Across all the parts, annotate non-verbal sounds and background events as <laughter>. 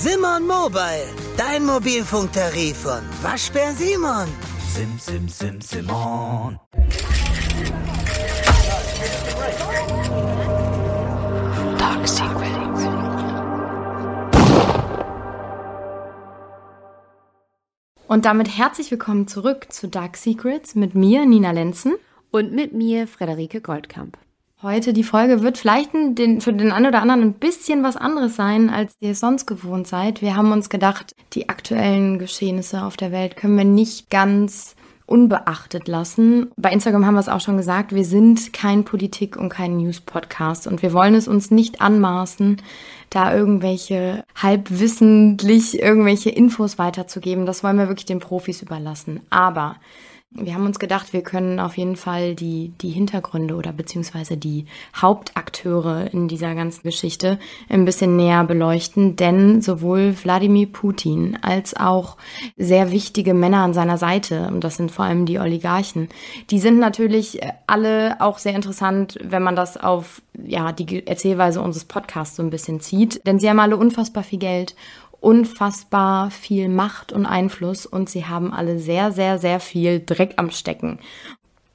Simon Mobile, dein Mobilfunktarif von Waschbär Simon. Sim, sim, sim, Simon. Dark Secrets. Und damit herzlich willkommen zurück zu Dark Secrets mit mir, Nina Lenzen. Und mit mir, Frederike Goldkamp. Heute die Folge wird vielleicht den, für den einen oder anderen ein bisschen was anderes sein, als ihr es sonst gewohnt seid. Wir haben uns gedacht, die aktuellen Geschehnisse auf der Welt können wir nicht ganz unbeachtet lassen. Bei Instagram haben wir es auch schon gesagt, wir sind kein Politik- und kein News-Podcast und wir wollen es uns nicht anmaßen, da irgendwelche halbwissentlich irgendwelche Infos weiterzugeben. Das wollen wir wirklich den Profis überlassen. Aber wir haben uns gedacht, wir können auf jeden Fall die, die Hintergründe oder beziehungsweise die Hauptakteure in dieser ganzen Geschichte ein bisschen näher beleuchten, denn sowohl Wladimir Putin als auch sehr wichtige Männer an seiner Seite, und das sind vor allem die Oligarchen, die sind natürlich alle auch sehr interessant, wenn man das auf ja, die Erzählweise unseres Podcasts so ein bisschen zieht, denn sie haben alle unfassbar viel Geld unfassbar viel Macht und Einfluss und sie haben alle sehr, sehr, sehr viel Dreck am Stecken.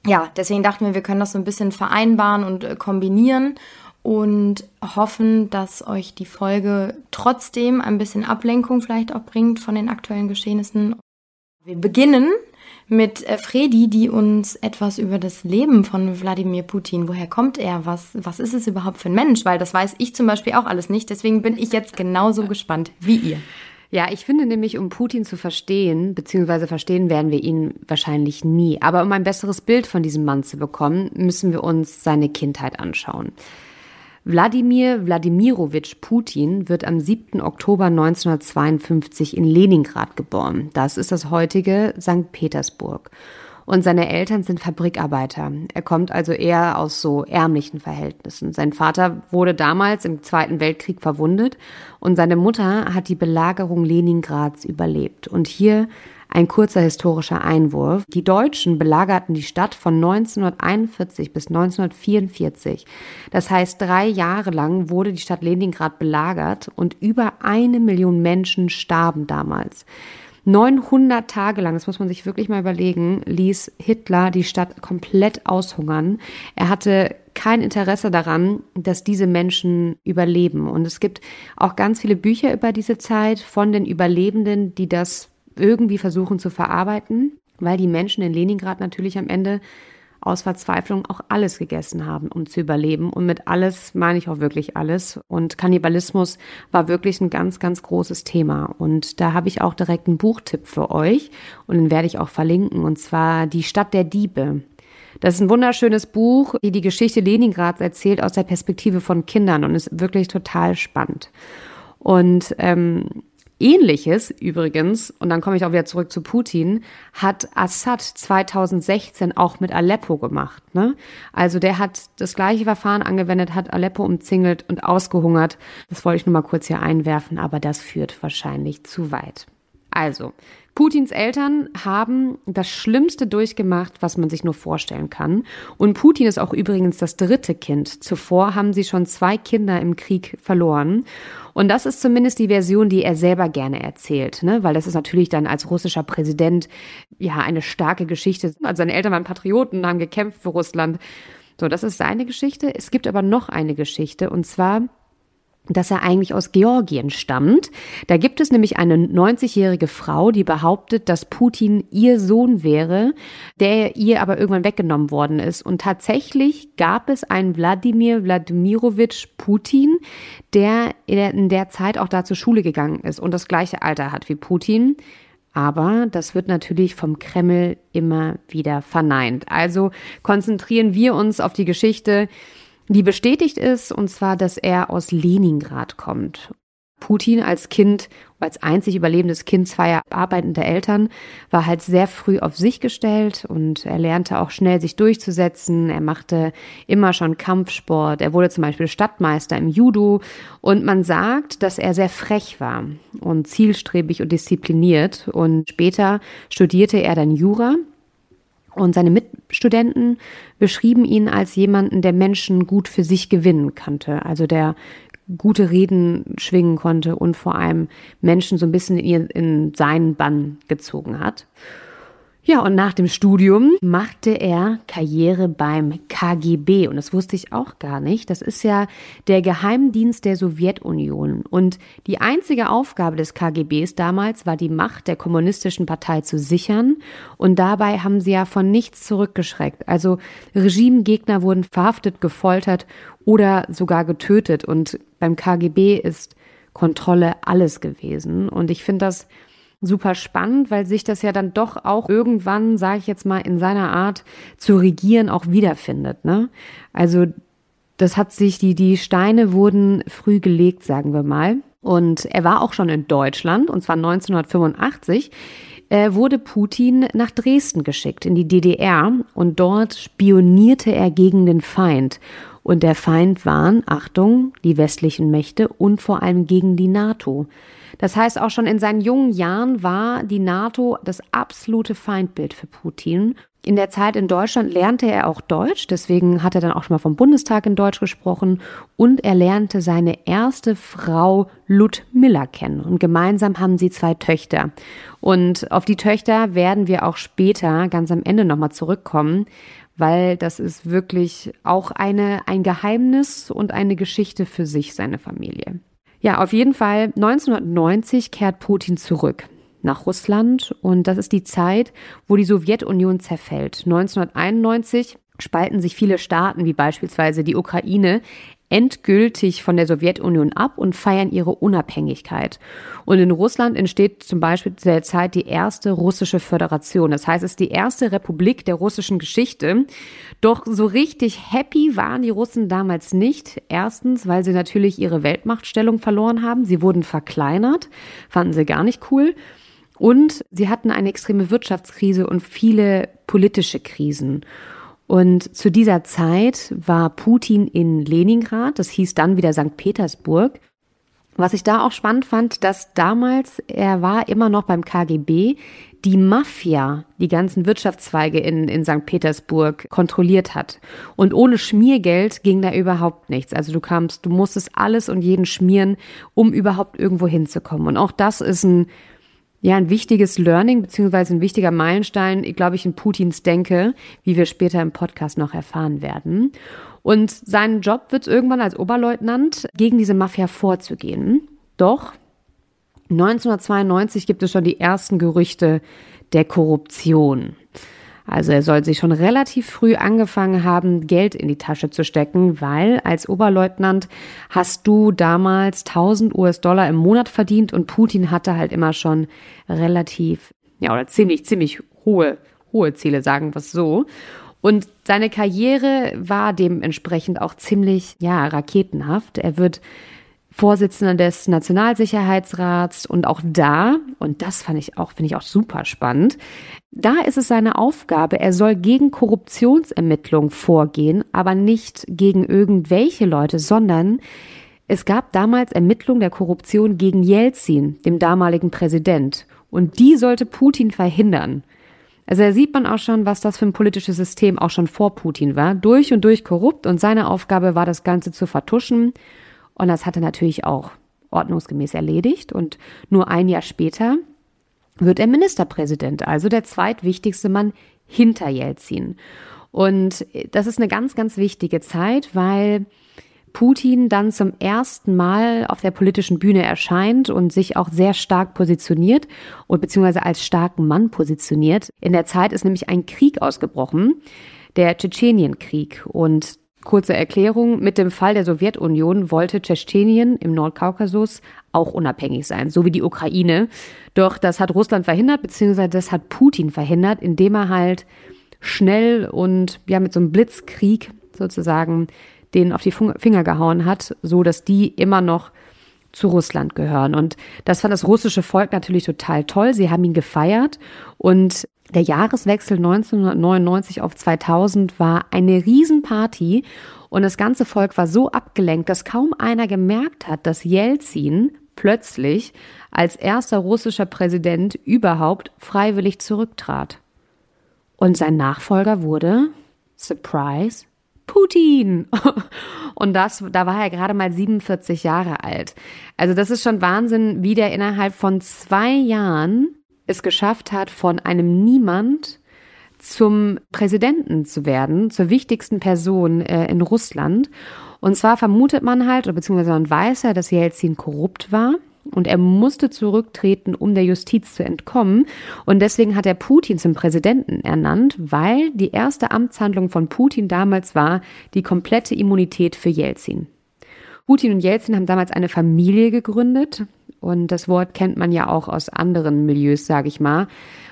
Ja, deswegen dachten wir, wir können das so ein bisschen vereinbaren und äh, kombinieren und hoffen, dass euch die Folge trotzdem ein bisschen Ablenkung vielleicht auch bringt von den aktuellen Geschehnissen. Wir beginnen mit äh, Fredi, die uns etwas über das Leben von Wladimir Putin, woher kommt er, was, was ist es überhaupt für ein Mensch, weil das weiß ich zum Beispiel auch alles nicht. Deswegen bin ich jetzt genauso gespannt wie ihr. Ja, ich finde nämlich, um Putin zu verstehen, beziehungsweise verstehen werden wir ihn wahrscheinlich nie, aber um ein besseres Bild von diesem Mann zu bekommen, müssen wir uns seine Kindheit anschauen. Wladimir Wladimirowitsch Putin wird am 7. Oktober 1952 in Leningrad geboren. Das ist das heutige St. Petersburg. Und seine Eltern sind Fabrikarbeiter. Er kommt also eher aus so ärmlichen Verhältnissen. Sein Vater wurde damals im Zweiten Weltkrieg verwundet und seine Mutter hat die Belagerung Leningrads überlebt. Und hier ein kurzer historischer Einwurf. Die Deutschen belagerten die Stadt von 1941 bis 1944. Das heißt, drei Jahre lang wurde die Stadt Leningrad belagert und über eine Million Menschen starben damals. 900 Tage lang, das muss man sich wirklich mal überlegen, ließ Hitler die Stadt komplett aushungern. Er hatte kein Interesse daran, dass diese Menschen überleben. Und es gibt auch ganz viele Bücher über diese Zeit von den Überlebenden, die das irgendwie versuchen zu verarbeiten, weil die Menschen in Leningrad natürlich am Ende aus Verzweiflung auch alles gegessen haben, um zu überleben. Und mit alles meine ich auch wirklich alles. Und Kannibalismus war wirklich ein ganz, ganz großes Thema. Und da habe ich auch direkt einen Buchtipp für euch. Und den werde ich auch verlinken. Und zwar Die Stadt der Diebe. Das ist ein wunderschönes Buch, die die Geschichte Leningrads erzählt aus der Perspektive von Kindern und ist wirklich total spannend. Und ähm, Ähnliches übrigens, und dann komme ich auch wieder zurück zu Putin, hat Assad 2016 auch mit Aleppo gemacht. Ne? Also der hat das gleiche Verfahren angewendet, hat Aleppo umzingelt und ausgehungert. Das wollte ich nur mal kurz hier einwerfen, aber das führt wahrscheinlich zu weit. Also, Putins Eltern haben das Schlimmste durchgemacht, was man sich nur vorstellen kann. Und Putin ist auch übrigens das dritte Kind. Zuvor haben sie schon zwei Kinder im Krieg verloren. Und das ist zumindest die Version, die er selber gerne erzählt, ne? weil das ist natürlich dann als russischer Präsident ja eine starke Geschichte. Also seine Eltern waren Patrioten, haben gekämpft für Russland. So, das ist seine Geschichte. Es gibt aber noch eine Geschichte und zwar dass er eigentlich aus Georgien stammt. Da gibt es nämlich eine 90-jährige Frau, die behauptet, dass Putin ihr Sohn wäre, der ihr aber irgendwann weggenommen worden ist. Und tatsächlich gab es einen Wladimir Wladimirowitsch Putin, der in der Zeit auch da zur Schule gegangen ist und das gleiche Alter hat wie Putin. Aber das wird natürlich vom Kreml immer wieder verneint. Also konzentrieren wir uns auf die Geschichte, die bestätigt ist, und zwar, dass er aus Leningrad kommt. Putin als Kind, als einzig überlebendes Kind zweier arbeitender Eltern, war halt sehr früh auf sich gestellt und er lernte auch schnell sich durchzusetzen. Er machte immer schon Kampfsport. Er wurde zum Beispiel Stadtmeister im Judo und man sagt, dass er sehr frech war und zielstrebig und diszipliniert. Und später studierte er dann Jura und seine Mitstudenten beschrieben ihn als jemanden, der Menschen gut für sich gewinnen konnte. Also der gute Reden schwingen konnte und vor allem Menschen so ein bisschen in, in seinen Bann gezogen hat. Ja, und nach dem Studium machte er Karriere beim KGB. Und das wusste ich auch gar nicht. Das ist ja der Geheimdienst der Sowjetunion. Und die einzige Aufgabe des KGBs damals war, die Macht der kommunistischen Partei zu sichern. Und dabei haben sie ja von nichts zurückgeschreckt. Also Regimegegner wurden verhaftet, gefoltert oder sogar getötet. Und beim KGB ist Kontrolle alles gewesen. Und ich finde das super spannend, weil sich das ja dann doch auch irgendwann, sage ich jetzt mal, in seiner Art zu regieren auch wiederfindet. Ne? Also das hat sich, die, die Steine wurden früh gelegt, sagen wir mal. Und er war auch schon in Deutschland, und zwar 1985 äh, wurde Putin nach Dresden geschickt, in die DDR. Und dort spionierte er gegen den Feind. Und der Feind waren, Achtung, die westlichen Mächte und vor allem gegen die NATO. Das heißt, auch schon in seinen jungen Jahren war die NATO das absolute Feindbild für Putin. In der Zeit in Deutschland lernte er auch Deutsch, deswegen hat er dann auch schon mal vom Bundestag in Deutsch gesprochen und er lernte seine erste Frau Ludmilla kennen und gemeinsam haben sie zwei Töchter. Und auf die Töchter werden wir auch später ganz am Ende nochmal zurückkommen, weil das ist wirklich auch eine, ein Geheimnis und eine Geschichte für sich, seine Familie. Ja, auf jeden Fall 1990 kehrt Putin zurück nach Russland und das ist die Zeit, wo die Sowjetunion zerfällt. 1991 spalten sich viele Staaten, wie beispielsweise die Ukraine, endgültig von der Sowjetunion ab und feiern ihre Unabhängigkeit. Und in Russland entsteht zum Beispiel zu der Zeit die erste russische Föderation. Das heißt, es ist die erste Republik der russischen Geschichte. Doch so richtig happy waren die Russen damals nicht. Erstens, weil sie natürlich ihre Weltmachtstellung verloren haben. Sie wurden verkleinert, fanden sie gar nicht cool. Und sie hatten eine extreme Wirtschaftskrise und viele politische Krisen. Und zu dieser Zeit war Putin in Leningrad, das hieß dann wieder St. Petersburg. Was ich da auch spannend fand, dass damals, er war immer noch beim KGB, die Mafia die ganzen Wirtschaftszweige in, in St. Petersburg kontrolliert hat. Und ohne Schmiergeld ging da überhaupt nichts. Also du kamst, du musstest alles und jeden schmieren, um überhaupt irgendwo hinzukommen. Und auch das ist ein ja ein wichtiges Learning beziehungsweise ein wichtiger Meilenstein, glaube ich, in Putins Denke, wie wir später im Podcast noch erfahren werden. Und sein Job wird irgendwann als Oberleutnant gegen diese Mafia vorzugehen. Doch 1992 gibt es schon die ersten Gerüchte der Korruption. Also er soll sich schon relativ früh angefangen haben, Geld in die Tasche zu stecken, weil als Oberleutnant hast du damals 1000 US-Dollar im Monat verdient und Putin hatte halt immer schon relativ, ja, oder ziemlich, ziemlich hohe, hohe Ziele, sagen wir es so. Und seine Karriere war dementsprechend auch ziemlich, ja, raketenhaft. Er wird Vorsitzender des Nationalsicherheitsrats und auch da, und das fand ich auch, finde ich auch super spannend, da ist es seine Aufgabe, er soll gegen Korruptionsermittlungen vorgehen, aber nicht gegen irgendwelche Leute, sondern es gab damals Ermittlungen der Korruption gegen Jelzin, dem damaligen Präsident, und die sollte Putin verhindern. Also da sieht man auch schon, was das für ein politisches System auch schon vor Putin war, durch und durch korrupt und seine Aufgabe war, das Ganze zu vertuschen und das hat er natürlich auch ordnungsgemäß erledigt. Und nur ein Jahr später wird er Ministerpräsident, also der zweitwichtigste Mann hinter Jelzin. Und das ist eine ganz, ganz wichtige Zeit, weil Putin dann zum ersten Mal auf der politischen Bühne erscheint und sich auch sehr stark positioniert und beziehungsweise als starken Mann positioniert. In der Zeit ist nämlich ein Krieg ausgebrochen, der Tschetschenienkrieg. Und Kurze Erklärung, mit dem Fall der Sowjetunion wollte Tschetschenien im Nordkaukasus auch unabhängig sein, so wie die Ukraine. Doch das hat Russland verhindert, beziehungsweise das hat Putin verhindert, indem er halt schnell und ja mit so einem Blitzkrieg sozusagen denen auf die Finger gehauen hat, so dass die immer noch zu Russland gehören. Und das fand das russische Volk natürlich total toll. Sie haben ihn gefeiert und der Jahreswechsel 1999 auf 2000 war eine Riesenparty und das ganze Volk war so abgelenkt, dass kaum einer gemerkt hat, dass Jelzin plötzlich als erster russischer Präsident überhaupt freiwillig zurücktrat. Und sein Nachfolger wurde, Surprise, Putin. <laughs> Und das, da war er gerade mal 47 Jahre alt. Also das ist schon Wahnsinn, wie der innerhalb von zwei Jahren es geschafft hat, von einem Niemand zum Präsidenten zu werden, zur wichtigsten Person äh, in Russland. Und zwar vermutet man halt, oder beziehungsweise man weiß ja, dass Jelzin korrupt war und er musste zurücktreten, um der Justiz zu entkommen. Und deswegen hat er Putin zum Präsidenten ernannt, weil die erste Amtshandlung von Putin damals war die komplette Immunität für Jelzin. Putin und Jelzin haben damals eine Familie gegründet. Und das Wort kennt man ja auch aus anderen Milieus, sage ich mal.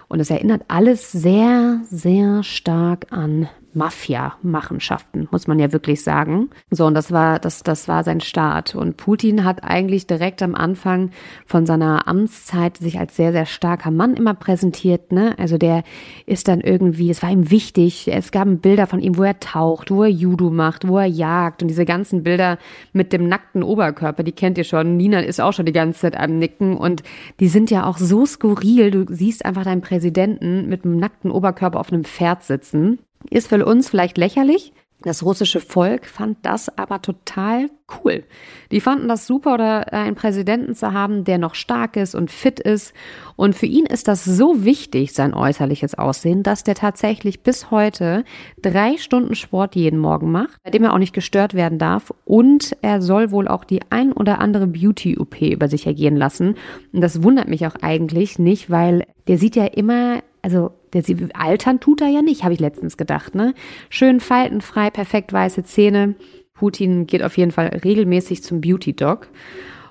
Und es erinnert alles sehr, sehr stark an Mafia-Machenschaften, muss man ja wirklich sagen. So, und das war, das, das war sein Start. Und Putin hat eigentlich direkt am Anfang von seiner Amtszeit sich als sehr, sehr starker Mann immer präsentiert, ne? Also der ist dann irgendwie, es war ihm wichtig, es gab Bilder von ihm, wo er taucht, wo er Judo macht, wo er jagt und diese ganzen Bilder mit dem nackten Oberkörper, die kennt ihr schon. Nina ist auch schon die ganze Zeit am Nicken und die sind ja auch so skurril. Du siehst einfach deinen Präsidenten mit einem nackten Oberkörper auf einem Pferd sitzen. Ist für uns vielleicht lächerlich. Das russische Volk fand das aber total cool. Die fanden das super, oder einen Präsidenten zu haben, der noch stark ist und fit ist. Und für ihn ist das so wichtig, sein äußerliches Aussehen, dass der tatsächlich bis heute drei Stunden Sport jeden Morgen macht, bei dem er auch nicht gestört werden darf. Und er soll wohl auch die ein oder andere Beauty-OP über sich ergehen lassen. Und das wundert mich auch eigentlich nicht, weil der sieht ja immer, also der altern tut er ja nicht, habe ich letztens gedacht, ne? Schön faltenfrei, perfekt weiße Zähne. Putin geht auf jeden Fall regelmäßig zum Beauty Dog.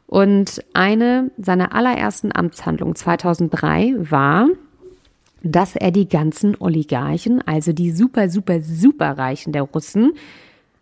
Und eine seiner allerersten Amtshandlungen 2003 war, dass er die ganzen Oligarchen, also die super, super, super Reichen der Russen,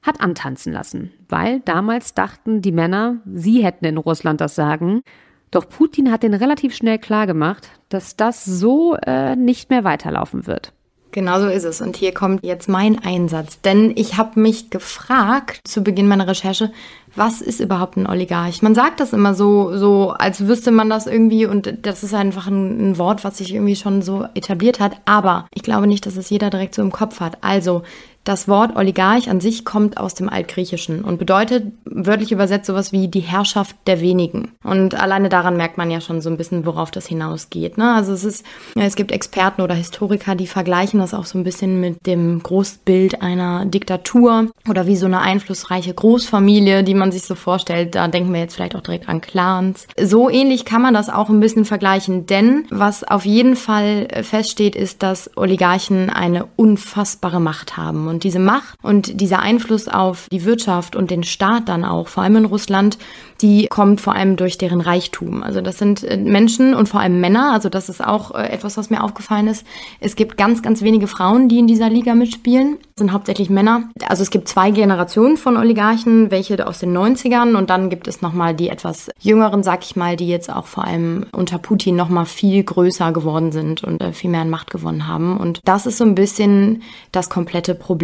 hat antanzen lassen. Weil damals dachten die Männer, sie hätten in Russland das Sagen. Doch Putin hat den relativ schnell klargemacht, dass das so äh, nicht mehr weiterlaufen wird. Genau so ist es. Und hier kommt jetzt mein Einsatz. Denn ich habe mich gefragt zu Beginn meiner Recherche, was ist überhaupt ein Oligarch? Man sagt das immer so, so als wüsste man das irgendwie und das ist einfach ein, ein Wort, was sich irgendwie schon so etabliert hat. Aber ich glaube nicht, dass es jeder direkt so im Kopf hat. Also das Wort Oligarch an sich kommt aus dem Altgriechischen und bedeutet wörtlich übersetzt sowas wie die Herrschaft der wenigen. Und alleine daran merkt man ja schon so ein bisschen, worauf das hinausgeht. Ne? Also es ist, es gibt Experten oder Historiker, die vergleichen das auch so ein bisschen mit dem Großbild einer Diktatur oder wie so eine einflussreiche Großfamilie, die man sich so vorstellt. Da denken wir jetzt vielleicht auch direkt an Clans. So ähnlich kann man das auch ein bisschen vergleichen, denn was auf jeden Fall feststeht, ist, dass Oligarchen eine unfassbare Macht haben. Und diese Macht und dieser Einfluss auf die Wirtschaft und den Staat dann auch, vor allem in Russland, die kommt vor allem durch deren Reichtum. Also das sind äh, Menschen und vor allem Männer. Also das ist auch äh, etwas, was mir aufgefallen ist. Es gibt ganz, ganz wenige Frauen, die in dieser Liga mitspielen. Das sind hauptsächlich Männer. Also es gibt zwei Generationen von Oligarchen, welche aus den 90ern und dann gibt es nochmal die etwas jüngeren, sag ich mal, die jetzt auch vor allem unter Putin nochmal viel größer geworden sind und äh, viel mehr an Macht gewonnen haben. Und das ist so ein bisschen das komplette Problem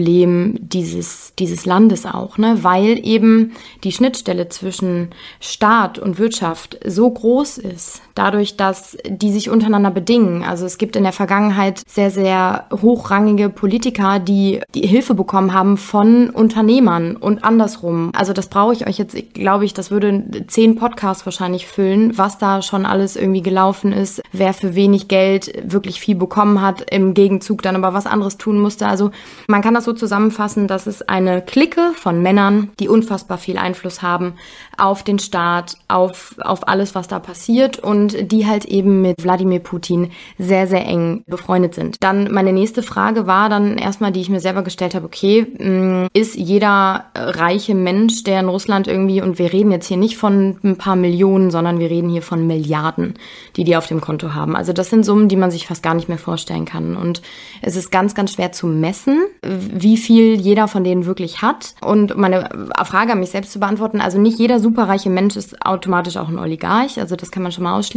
dieses, dieses Landes auch, ne? weil eben die Schnittstelle zwischen Staat und Wirtschaft so groß ist, dadurch, dass die sich untereinander bedingen. Also es gibt in der Vergangenheit sehr, sehr hochrangige Politiker, die, die Hilfe bekommen haben von Unternehmern und andersrum. Also das brauche ich euch jetzt, glaube ich, das würde zehn Podcasts wahrscheinlich füllen, was da schon alles irgendwie gelaufen ist, wer für wenig Geld wirklich viel bekommen hat, im Gegenzug dann aber was anderes tun musste. Also man kann das so zusammenfassen, dass es eine Clique von Männern, die unfassbar viel Einfluss haben auf den Staat, auf, auf alles, was da passiert und die halt eben mit Wladimir Putin sehr, sehr eng befreundet sind. Dann meine nächste Frage war dann erstmal, die ich mir selber gestellt habe, okay, mm, ist jeder reiche Mensch, der in Russland irgendwie, und wir reden jetzt hier nicht von ein paar Millionen, sondern wir reden hier von Milliarden, die die auf dem Konto haben. Also das sind Summen, die man sich fast gar nicht mehr vorstellen kann. Und es ist ganz, ganz schwer zu messen, wie viel jeder von denen wirklich hat. Und meine Frage an mich selbst zu beantworten, also nicht jeder superreiche Mensch ist automatisch auch ein Oligarch, also das kann man schon mal ausschließen.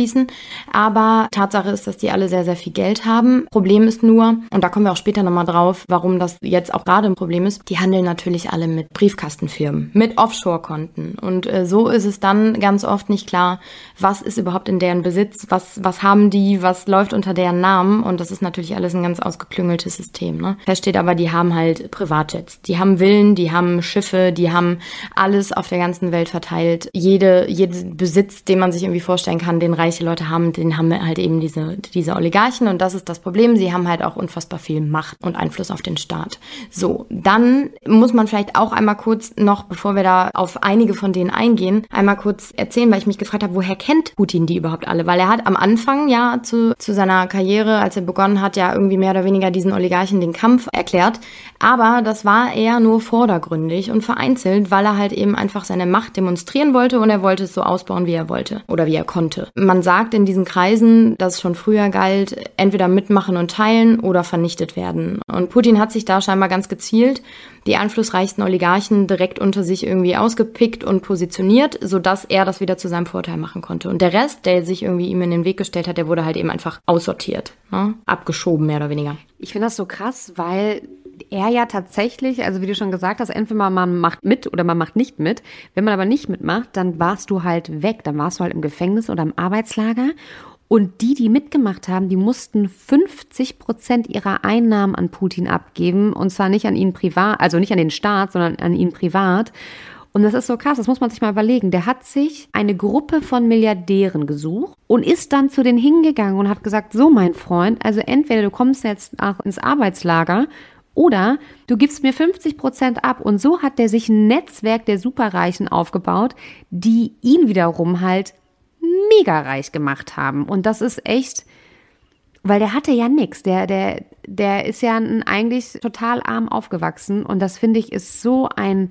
Aber Tatsache ist, dass die alle sehr, sehr viel Geld haben. Problem ist nur, und da kommen wir auch später nochmal drauf, warum das jetzt auch gerade ein Problem ist, die handeln natürlich alle mit Briefkastenfirmen, mit Offshore-Konten. Und äh, so ist es dann ganz oft nicht klar, was ist überhaupt in deren Besitz, was, was haben die, was läuft unter deren Namen. Und das ist natürlich alles ein ganz ausgeklüngeltes System. Ne? Fest steht aber, die haben halt Privatjets. Die haben Villen, die haben Schiffe, die haben alles auf der ganzen Welt verteilt. Jede, jeden Besitz, den man sich irgendwie vorstellen kann, den reiche Leute haben, den haben halt eben diese, diese Oligarchen. Und das ist das Problem. Sie haben halt auch unfassbar viel Macht und Einfluss auf den Staat. So, dann muss man vielleicht auch einmal kurz noch, bevor wir da auf einige von denen eingehen, einmal kurz erzählen, weil ich mich gefragt habe, woher kennt Putin die überhaupt alle? Weil er hat am Anfang ja zu, zu seiner Karriere, als er begonnen hat, ja irgendwie mehr oder weniger diesen Oligarchen den Kampf erklärt. Aber das war eher nur vordergründig und vereinzelt, weil er halt eben einfach seine Macht demonstrieren wollte und er wollte es so ausbauen, wie er wollte oder wie er konnte. Man sagt in diesen Kreisen, dass schon früher galt, entweder mitmachen und teilen oder vernichtet werden. Und Putin hat sich da scheinbar ganz gezielt die einflussreichsten Oligarchen direkt unter sich irgendwie ausgepickt und positioniert, sodass er das wieder zu seinem Vorteil machen konnte. Und der Rest, der sich irgendwie ihm in den Weg gestellt hat, der wurde halt eben einfach aussortiert, ne? abgeschoben mehr oder weniger. Ich finde das so krass, weil er ja tatsächlich, also wie du schon gesagt hast, entweder man macht mit oder man macht nicht mit. Wenn man aber nicht mitmacht, dann warst du halt weg. Dann warst du halt im Gefängnis oder im Arbeitslager. Und die, die mitgemacht haben, die mussten 50 Prozent ihrer Einnahmen an Putin abgeben. Und zwar nicht an ihn privat, also nicht an den Staat, sondern an ihn privat. Und das ist so krass, das muss man sich mal überlegen. Der hat sich eine Gruppe von Milliardären gesucht und ist dann zu denen hingegangen und hat gesagt, so mein Freund, also entweder du kommst jetzt ins Arbeitslager oder du gibst mir 50 Prozent ab. Und so hat der sich ein Netzwerk der Superreichen aufgebaut, die ihn wiederum halt mega reich gemacht haben. Und das ist echt, weil der hatte ja nichts. Der, der, der ist ja eigentlich total arm aufgewachsen. Und das finde ich ist so ein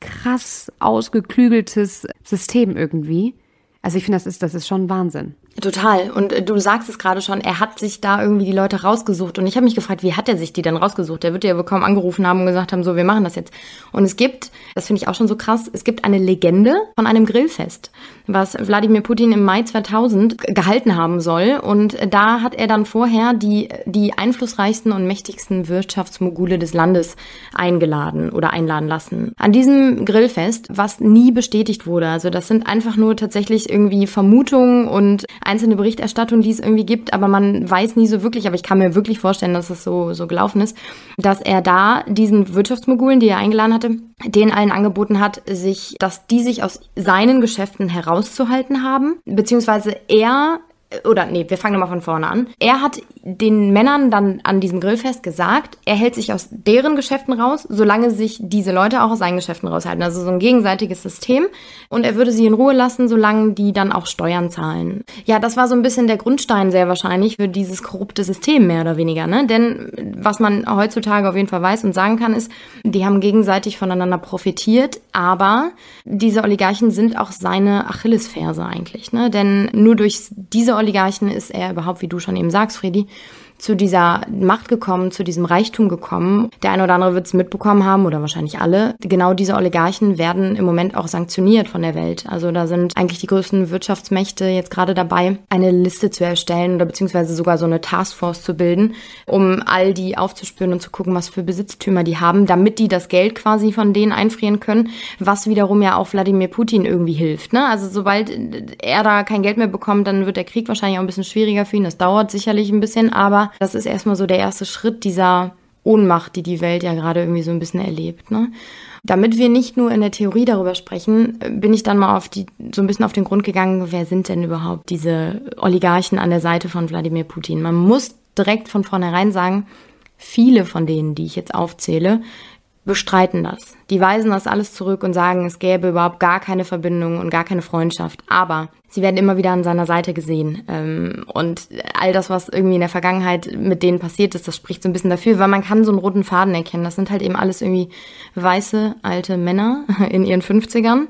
krass ausgeklügeltes System irgendwie. Also ich finde, das ist, das ist schon Wahnsinn. Total. Und äh, du sagst es gerade schon, er hat sich da irgendwie die Leute rausgesucht. Und ich habe mich gefragt, wie hat er sich die denn rausgesucht? Der wird ja wohl kaum angerufen haben und gesagt haben, so, wir machen das jetzt. Und es gibt, das finde ich auch schon so krass, es gibt eine Legende von einem Grillfest, was Wladimir Putin im Mai 2000 gehalten haben soll. Und da hat er dann vorher die, die einflussreichsten und mächtigsten Wirtschaftsmogule des Landes eingeladen oder einladen lassen. An diesem Grillfest, was nie bestätigt wurde. Also das sind einfach nur tatsächlich irgendwie Vermutungen und einzelne Berichterstattung, die es irgendwie gibt, aber man weiß nie so wirklich, aber ich kann mir wirklich vorstellen, dass es so, so gelaufen ist, dass er da diesen Wirtschaftsmogulen, die er eingeladen hatte, denen allen angeboten hat, sich, dass die sich aus seinen Geschäften herauszuhalten haben, beziehungsweise er oder nee, wir fangen nochmal von vorne an. Er hat den Männern dann an diesem Grillfest gesagt, er hält sich aus deren Geschäften raus, solange sich diese Leute auch aus seinen Geschäften raushalten. Also so ein gegenseitiges System. Und er würde sie in Ruhe lassen, solange die dann auch Steuern zahlen. Ja, das war so ein bisschen der Grundstein sehr wahrscheinlich für dieses korrupte System, mehr oder weniger. Ne? Denn was man heutzutage auf jeden Fall weiß und sagen kann, ist, die haben gegenseitig voneinander profitiert, aber diese Oligarchen sind auch seine Achillesferse eigentlich. Ne? Denn nur durch diese Oligarchen ist er überhaupt, wie du schon eben sagst, Freddy, zu dieser Macht gekommen, zu diesem Reichtum gekommen. Der eine oder andere wird es mitbekommen haben oder wahrscheinlich alle. Genau diese Oligarchen werden im Moment auch sanktioniert von der Welt. Also da sind eigentlich die größten Wirtschaftsmächte jetzt gerade dabei, eine Liste zu erstellen oder beziehungsweise sogar so eine Taskforce zu bilden, um all die aufzuspüren und zu gucken, was für Besitztümer die haben, damit die das Geld quasi von denen einfrieren können, was wiederum ja auch Wladimir Putin irgendwie hilft. Ne? Also sobald er da kein Geld mehr bekommt, dann wird der Krieg wahrscheinlich auch ein bisschen schwieriger für ihn. Das dauert sicherlich ein bisschen, aber das ist erstmal so der erste Schritt dieser Ohnmacht, die die Welt ja gerade irgendwie so ein bisschen erlebt. Ne? Damit wir nicht nur in der Theorie darüber sprechen, bin ich dann mal auf die, so ein bisschen auf den Grund gegangen, wer sind denn überhaupt diese Oligarchen an der Seite von Wladimir Putin? Man muss direkt von vornherein sagen, viele von denen, die ich jetzt aufzähle, bestreiten das. Die weisen das alles zurück und sagen, es gäbe überhaupt gar keine Verbindung und gar keine Freundschaft. Aber sie werden immer wieder an seiner Seite gesehen. Ähm, und all das, was irgendwie in der Vergangenheit mit denen passiert ist, das spricht so ein bisschen dafür, weil man kann so einen roten Faden erkennen. Das sind halt eben alles irgendwie weiße, alte Männer <laughs> in ihren 50ern.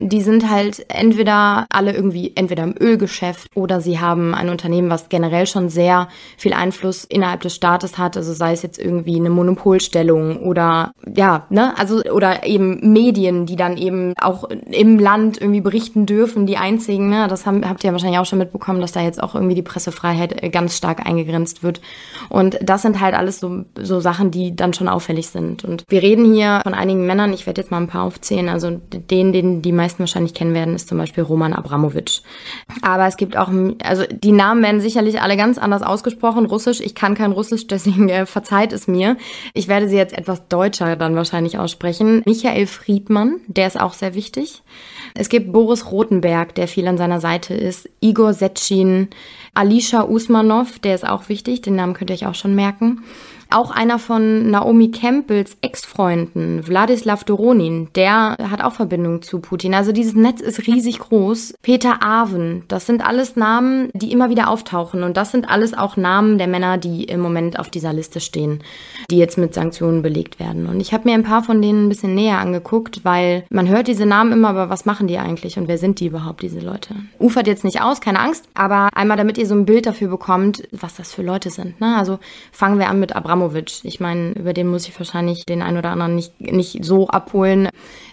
Die sind halt entweder alle irgendwie, entweder im Ölgeschäft oder sie haben ein Unternehmen, was generell schon sehr viel Einfluss innerhalb des Staates hat. Also sei es jetzt irgendwie eine Monopolstellung oder, ja, ne, also, oder eben Medien, die dann eben auch im Land irgendwie berichten dürfen, die einzigen. Ne? Das haben, habt ihr wahrscheinlich auch schon mitbekommen, dass da jetzt auch irgendwie die Pressefreiheit äh, ganz stark eingegrenzt wird. Und das sind halt alles so, so Sachen, die dann schon auffällig sind. Und wir reden hier von einigen Männern, ich werde jetzt mal ein paar aufzählen. Also den, den die meisten wahrscheinlich kennen werden, ist zum Beispiel Roman Abramowitsch. Aber es gibt auch, also die Namen werden sicherlich alle ganz anders ausgesprochen. Russisch, ich kann kein Russisch, deswegen äh, verzeiht es mir. Ich werde sie jetzt etwas deutscher dann wahrscheinlich aussprechen. Michael Friedmann, der ist auch sehr wichtig. Es gibt Boris Rothenberg, der viel an seiner Seite ist. Igor Setschin, Alisha Usmanov, der ist auch wichtig, den Namen könnt ihr euch auch schon merken. Auch einer von Naomi Campbells Ex-Freunden, Wladislav Doronin, der hat auch Verbindung zu Putin. Also dieses Netz ist riesig groß. Peter Aven, das sind alles Namen, die immer wieder auftauchen. Und das sind alles auch Namen der Männer, die im Moment auf dieser Liste stehen, die jetzt mit Sanktionen belegt werden. Und ich habe mir ein paar von denen ein bisschen näher angeguckt, weil man hört diese Namen immer, aber was machen die eigentlich und wer sind die überhaupt, diese Leute? Ufert jetzt nicht aus, keine Angst, aber einmal, damit ihr so ein Bild dafür bekommt, was das für Leute sind. Ne? Also fangen wir an mit Abraham Abramovic. Ich meine, über den muss ich wahrscheinlich den einen oder anderen nicht, nicht so abholen,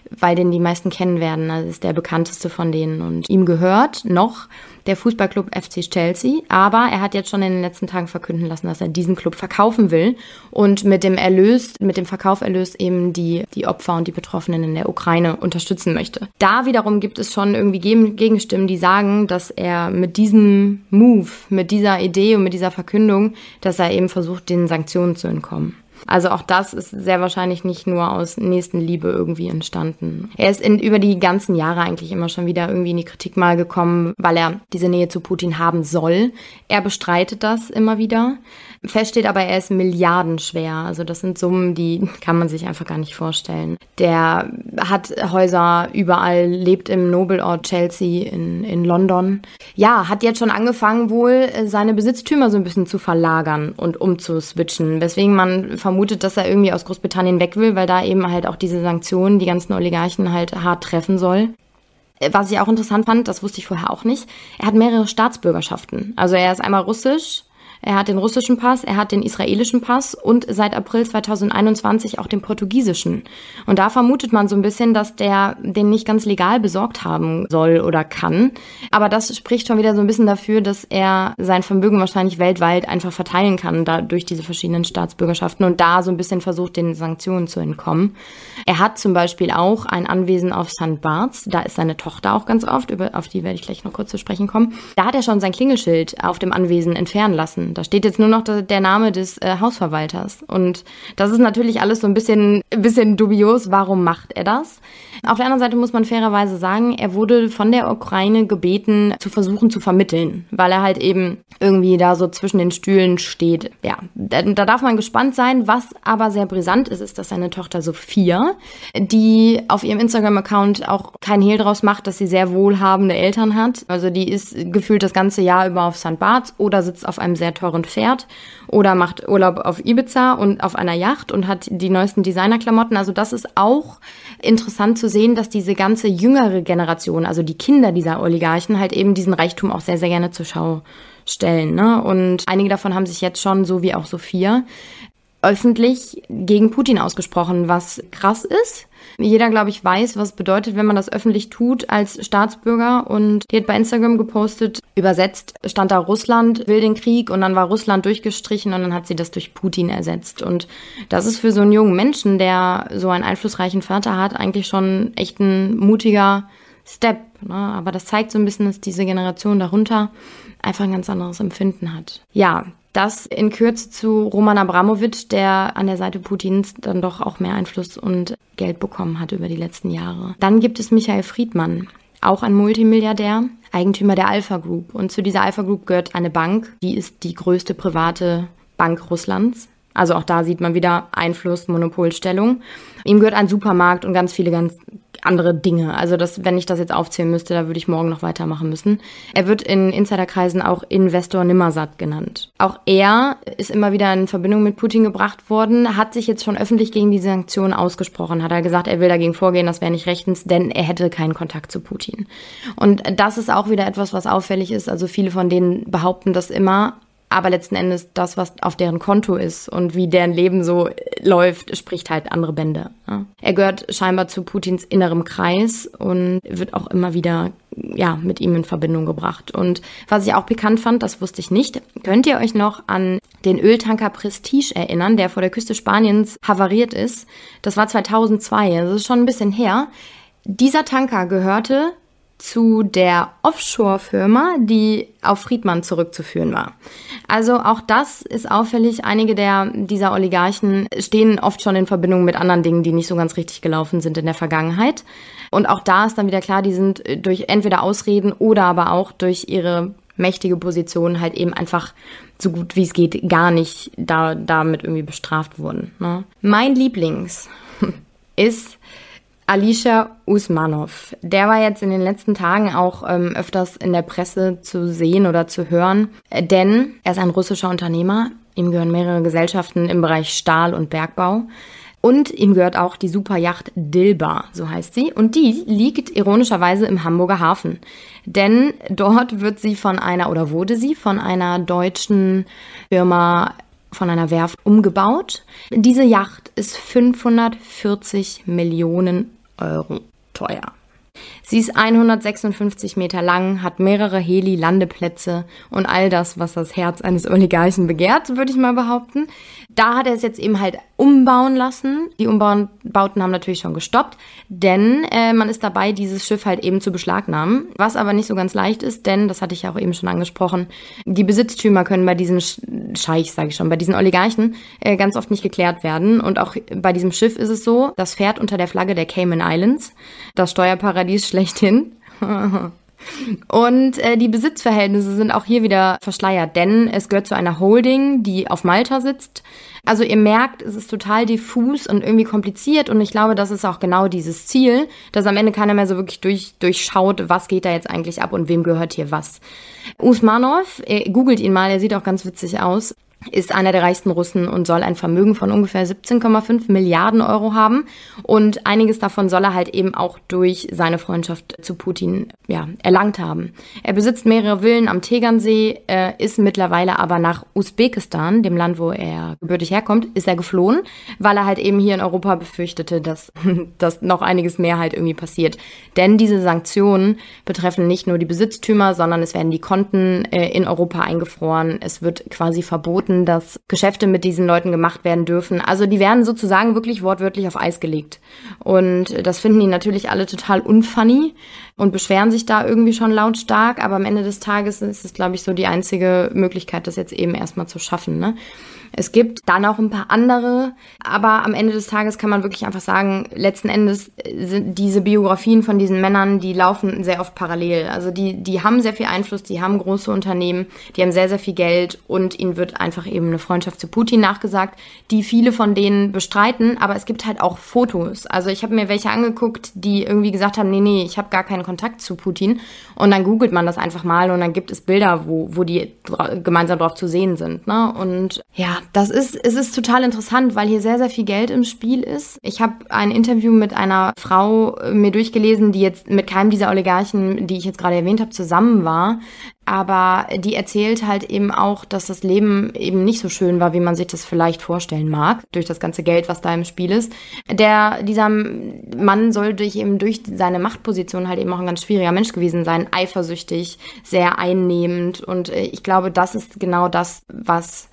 weil den die meisten kennen werden. Also ist der bekannteste von denen. Und ihm gehört noch der Fußballclub FC Chelsea. Aber er hat jetzt schon in den letzten Tagen verkünden lassen, dass er diesen Club verkaufen will und mit dem Erlös, mit dem Verkauferlös eben die, die Opfer und die Betroffenen in der Ukraine unterstützen möchte. Da wiederum gibt es schon irgendwie Gegenstimmen, die sagen, dass er mit diesem Move, mit dieser Idee und mit dieser Verkündung, dass er eben versucht, den Sanktionen zu entkommen. Also auch das ist sehr wahrscheinlich nicht nur aus Nächstenliebe irgendwie entstanden. Er ist in, über die ganzen Jahre eigentlich immer schon wieder irgendwie in die Kritik mal gekommen, weil er diese Nähe zu Putin haben soll. Er bestreitet das immer wieder. Fest steht aber, er ist milliardenschwer. Also das sind Summen, die kann man sich einfach gar nicht vorstellen. Der hat Häuser überall, lebt im Nobelort Chelsea in, in London. Ja, hat jetzt schon angefangen wohl, seine Besitztümer so ein bisschen zu verlagern und umzuswitchen. Weswegen man vermutet, dass er irgendwie aus Großbritannien weg will, weil da eben halt auch diese Sanktionen die ganzen Oligarchen halt hart treffen soll. Was ich auch interessant fand, das wusste ich vorher auch nicht, er hat mehrere Staatsbürgerschaften. Also er ist einmal russisch, er hat den russischen Pass, er hat den israelischen Pass und seit April 2021 auch den portugiesischen. Und da vermutet man so ein bisschen, dass der den nicht ganz legal besorgt haben soll oder kann. Aber das spricht schon wieder so ein bisschen dafür, dass er sein Vermögen wahrscheinlich weltweit einfach verteilen kann, da durch diese verschiedenen Staatsbürgerschaften und da so ein bisschen versucht, den Sanktionen zu entkommen. Er hat zum Beispiel auch ein Anwesen auf St. Barts, da ist seine Tochter auch ganz oft, über, auf die werde ich gleich noch kurz zu sprechen kommen. Da hat er schon sein Klingelschild auf dem Anwesen entfernen lassen. Da steht jetzt nur noch der Name des äh, Hausverwalters. Und das ist natürlich alles so ein bisschen, bisschen dubios. Warum macht er das? Auf der anderen Seite muss man fairerweise sagen, er wurde von der Ukraine gebeten, zu versuchen zu vermitteln, weil er halt eben irgendwie da so zwischen den Stühlen steht. Ja, da, da darf man gespannt sein. Was aber sehr brisant ist, ist, dass seine Tochter Sophia, die auf ihrem Instagram-Account auch keinen Hehl draus macht, dass sie sehr wohlhabende Eltern hat. Also die ist gefühlt das ganze Jahr über auf St. Barts oder sitzt auf einem sehr teuren Pferd oder macht Urlaub auf Ibiza und auf einer Yacht und hat die neuesten Designerklamotten. Also das ist auch interessant zu sehen, dass diese ganze jüngere Generation, also die Kinder dieser Oligarchen, halt eben diesen Reichtum auch sehr, sehr gerne zur Schau stellen. Ne? Und einige davon haben sich jetzt schon, so wie auch Sophia, öffentlich gegen Putin ausgesprochen, was krass ist. Jeder, glaube ich, weiß, was bedeutet, wenn man das öffentlich tut als Staatsbürger. Und die hat bei Instagram gepostet, übersetzt stand da Russland will den Krieg und dann war Russland durchgestrichen und dann hat sie das durch Putin ersetzt. Und das ist für so einen jungen Menschen, der so einen einflussreichen Vater hat, eigentlich schon echt ein mutiger Step. Ne? Aber das zeigt so ein bisschen, dass diese Generation darunter einfach ein ganz anderes Empfinden hat. Ja, das in Kürze zu Roman Abramowitsch, der an der Seite Putins dann doch auch mehr Einfluss und Geld bekommen hat über die letzten Jahre. Dann gibt es Michael Friedmann, auch ein Multimilliardär, Eigentümer der Alpha Group. Und zu dieser Alpha Group gehört eine Bank, die ist die größte private Bank Russlands. Also auch da sieht man wieder Einfluss, Monopolstellung. Ihm gehört ein Supermarkt und ganz viele ganz andere Dinge. Also das, wenn ich das jetzt aufzählen müsste, da würde ich morgen noch weitermachen müssen. Er wird in Insiderkreisen auch Investor Nimmersatt genannt. Auch er ist immer wieder in Verbindung mit Putin gebracht worden, hat sich jetzt schon öffentlich gegen die Sanktionen ausgesprochen, hat er gesagt, er will dagegen vorgehen, das wäre nicht rechtens, denn er hätte keinen Kontakt zu Putin. Und das ist auch wieder etwas, was auffällig ist. Also viele von denen behaupten das immer, Aber letzten Endes das, was auf deren Konto ist und wie deren Leben so läuft, spricht halt andere Bände. Ja. Er gehört scheinbar zu Putins innerem Kreis und wird auch immer wieder ja, mit ihm in Verbindung gebracht. Und was ich auch bekannt fand, das wusste ich nicht, könnt ihr euch noch an den Öltanker Prestige erinnern, der vor der Küste Spaniens havariert ist? Das war 2002, das ist schon ein bisschen her. Dieser Tanker gehörte zu der Offshore-Firma, die auf Friedmann zurückzuführen war. Also auch das ist auffällig. Einige der, dieser Oligarchen stehen oft schon in Verbindung mit anderen Dingen, die nicht so ganz richtig gelaufen sind in der Vergangenheit. Und auch da ist dann wieder klar, die sind durch entweder Ausreden oder aber auch durch ihre mächtige Position halt eben einfach so gut wie es geht gar nicht da, damit irgendwie bestraft wurden. Ne? Mein Lieblings <laughs> ist Alicia Usmanov. Der war jetzt in den letzten Tagen auch ähm, öfters in der Presse zu sehen oder zu hören, denn er ist ein russischer Unternehmer. Ihm gehören mehrere Gesellschaften im Bereich Stahl und Bergbau. Und ihm gehört auch die Superjacht Dilba, so heißt sie. Und die liegt ironischerweise im Hamburger Hafen. Denn dort wird sie von einer oder wurde sie von einer deutschen Firma von einer Werft umgebaut. Diese Yacht ist 540 Millionen Euro teuer. Sie ist 156 Meter lang, hat mehrere Heli-Landeplätze und all das, was das Herz eines Oligarchen begehrt, würde ich mal behaupten. Da hat er es jetzt eben halt umbauen lassen. Die Umbauten haben natürlich schon gestoppt, denn äh, man ist dabei, dieses Schiff halt eben zu beschlagnahmen. Was aber nicht so ganz leicht ist, denn, das hatte ich ja auch eben schon angesprochen, die Besitztümer können bei diesen Scheichs, sage ich schon, bei diesen Oligarchen äh, ganz oft nicht geklärt werden. Und auch bei diesem Schiff ist es so, das fährt unter der Flagge der Cayman Islands, das Steuerparadies schlechthin. <laughs> Und äh, die Besitzverhältnisse sind auch hier wieder verschleiert, denn es gehört zu einer Holding, die auf Malta sitzt. Also ihr merkt, es ist total diffus und irgendwie kompliziert und ich glaube, das ist auch genau dieses Ziel, dass am Ende keiner mehr so wirklich durch, durchschaut, was geht da jetzt eigentlich ab und wem gehört hier was. Usmanov, äh, googelt ihn mal, er sieht auch ganz witzig aus ist einer der reichsten Russen und soll ein Vermögen von ungefähr 17,5 Milliarden Euro haben. Und einiges davon soll er halt eben auch durch seine Freundschaft zu Putin ja, erlangt haben. Er besitzt mehrere Villen am Tegernsee, äh, ist mittlerweile aber nach Usbekistan, dem Land, wo er gebürtig herkommt, ist er geflohen, weil er halt eben hier in Europa befürchtete, dass, <laughs> dass noch einiges mehr halt irgendwie passiert. Denn diese Sanktionen betreffen nicht nur die Besitztümer, sondern es werden die Konten äh, in Europa eingefroren. Es wird quasi verboten, verboten, dass Geschäfte mit diesen Leuten gemacht werden dürfen. Also die werden sozusagen wirklich wortwörtlich auf Eis gelegt. Und das finden die natürlich alle total unfunny und beschweren sich da irgendwie schon lautstark. Aber am Ende des Tages ist es, glaube ich, so die einzige Möglichkeit, das jetzt eben erstmal zu schaffen. Ne? Es gibt dann auch ein paar andere, aber am Ende des Tages kann man wirklich einfach sagen, letzten Endes sind diese Biografien von diesen Männern, die laufen sehr oft parallel. Also die, die haben sehr viel Einfluss, die haben große Unternehmen, die haben sehr, sehr viel Geld und ihnen wird einfach eben eine Freundschaft zu Putin nachgesagt, die viele von denen bestreiten, aber es gibt halt auch Fotos. Also ich habe mir welche angeguckt, die irgendwie gesagt haben, nee, nee, ich habe gar keinen Kontakt zu Putin. Und dann googelt man das einfach mal und dann gibt es Bilder, wo, wo die gemeinsam drauf zu sehen sind. Ne? Und ja, das ist, es ist total interessant, weil hier sehr, sehr viel Geld im Spiel ist. Ich habe ein Interview mit einer Frau äh, mir durchgelesen, die jetzt mit keinem dieser Oligarchen, die ich jetzt gerade erwähnt habe, zusammen war. Aber die erzählt halt eben auch, dass das Leben eben nicht so schön war, wie man sich das vielleicht vorstellen mag, durch das ganze Geld, was da im Spiel ist. Der, dieser Mann soll durch eben durch seine Machtposition halt eben auch ein ganz schwieriger Mensch gewesen sein, eifersüchtig, sehr einnehmend. Und äh, ich glaube, das ist genau das, was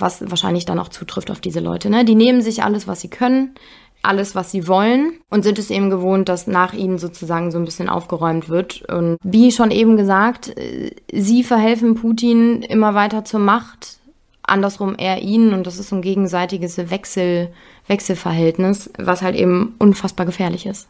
was wahrscheinlich dann auch zutrifft auf diese Leute. Ne? Die nehmen sich alles, was sie können, alles, was sie wollen und sind es eben gewohnt, dass nach ihnen sozusagen so ein bisschen aufgeräumt wird. Und wie schon eben gesagt, äh, sie verhelfen Putin immer weiter zur Macht, andersrum er ihnen und das ist so ein gegenseitiges Wechsel, Wechselverhältnis, was halt eben unfassbar gefährlich ist.